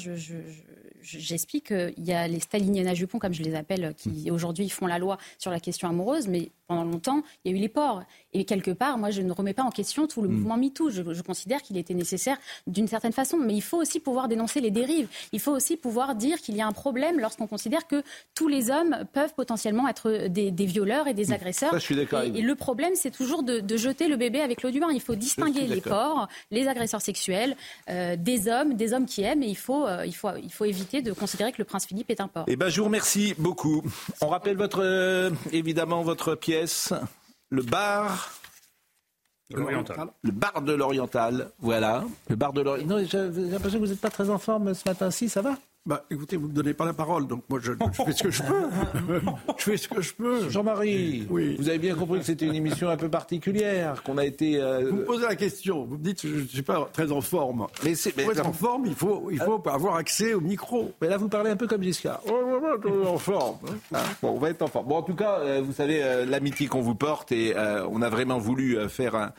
j'explique qu'il y a les staliniennes à jupons, comme je les appelle, qui aujourd'hui font la loi sur la question amoureuse, mais pendant longtemps, il y a eu les porcs. Et quelque part, moi, je ne remets pas en question tout le mm. mouvement MeToo. Je, je considère qu'il était nécessaire d'une certaine façon. Mais il faut aussi pouvoir dénoncer les dérives. Il faut aussi pouvoir dire qu'il y a un problème lorsqu'on considère que tous les hommes peuvent potentiellement être des, violeurs et des mm. agresseurs. je suis d'accord. Et, le problème, c'est toujours de, jeter le bébé avec l'eau du bain. Il faut distinguer les porcs, les agresseurs sexuels, euh, des hommes, des hommes qui aiment. Et il faut, euh, il, faut, il faut éviter de considérer que le prince Philippe est un porc. Eh ben, je vous remercie beaucoup. On rappelle votre, euh, évidemment votre pièce le bar. Le bar de l'Oriental, voilà. Le bar de l'Oriental. J'ai l'impression que vous n'êtes pas très en forme ce matin-ci, ça va? Bah, écoutez, vous ne me donnez pas la parole, donc moi je, fais ce que je peux. je fais ce que je peux. Jean-Marie, oui. vous avez bien compris que c'était une émission un peu particulière, qu'on a été. Euh, vous me posez la question, vous me dites que je ne suis pas très en forme. Mais, c'est, Pour être en forme, il faut, il faut avoir accès au micro. Mais là, vous parlez un peu comme Giscard. en forme. Ah, bon, on va être en forme. Bon, en tout cas, euh, vous savez euh, l'amitié qu'on vous porte et on a vraiment voulu faire un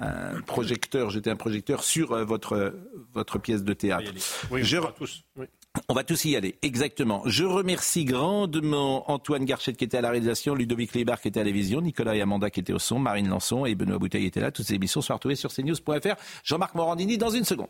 un projecteur, jeter un projecteur sur votre, votre pièce de théâtre. Oui, je... tous. Oui. On va tous y aller, exactement. Je remercie grandement Antoine Garchet qui était à la réalisation, Ludovic Lébar qui était à la vision, Nicolas et Amanda qui étaient au son, Marine Lançon et Benoît Bouteille étaient là. Toutes ces émissions sont retrouvées sur cnews.fr. Jean-Marc Morandini dans une seconde.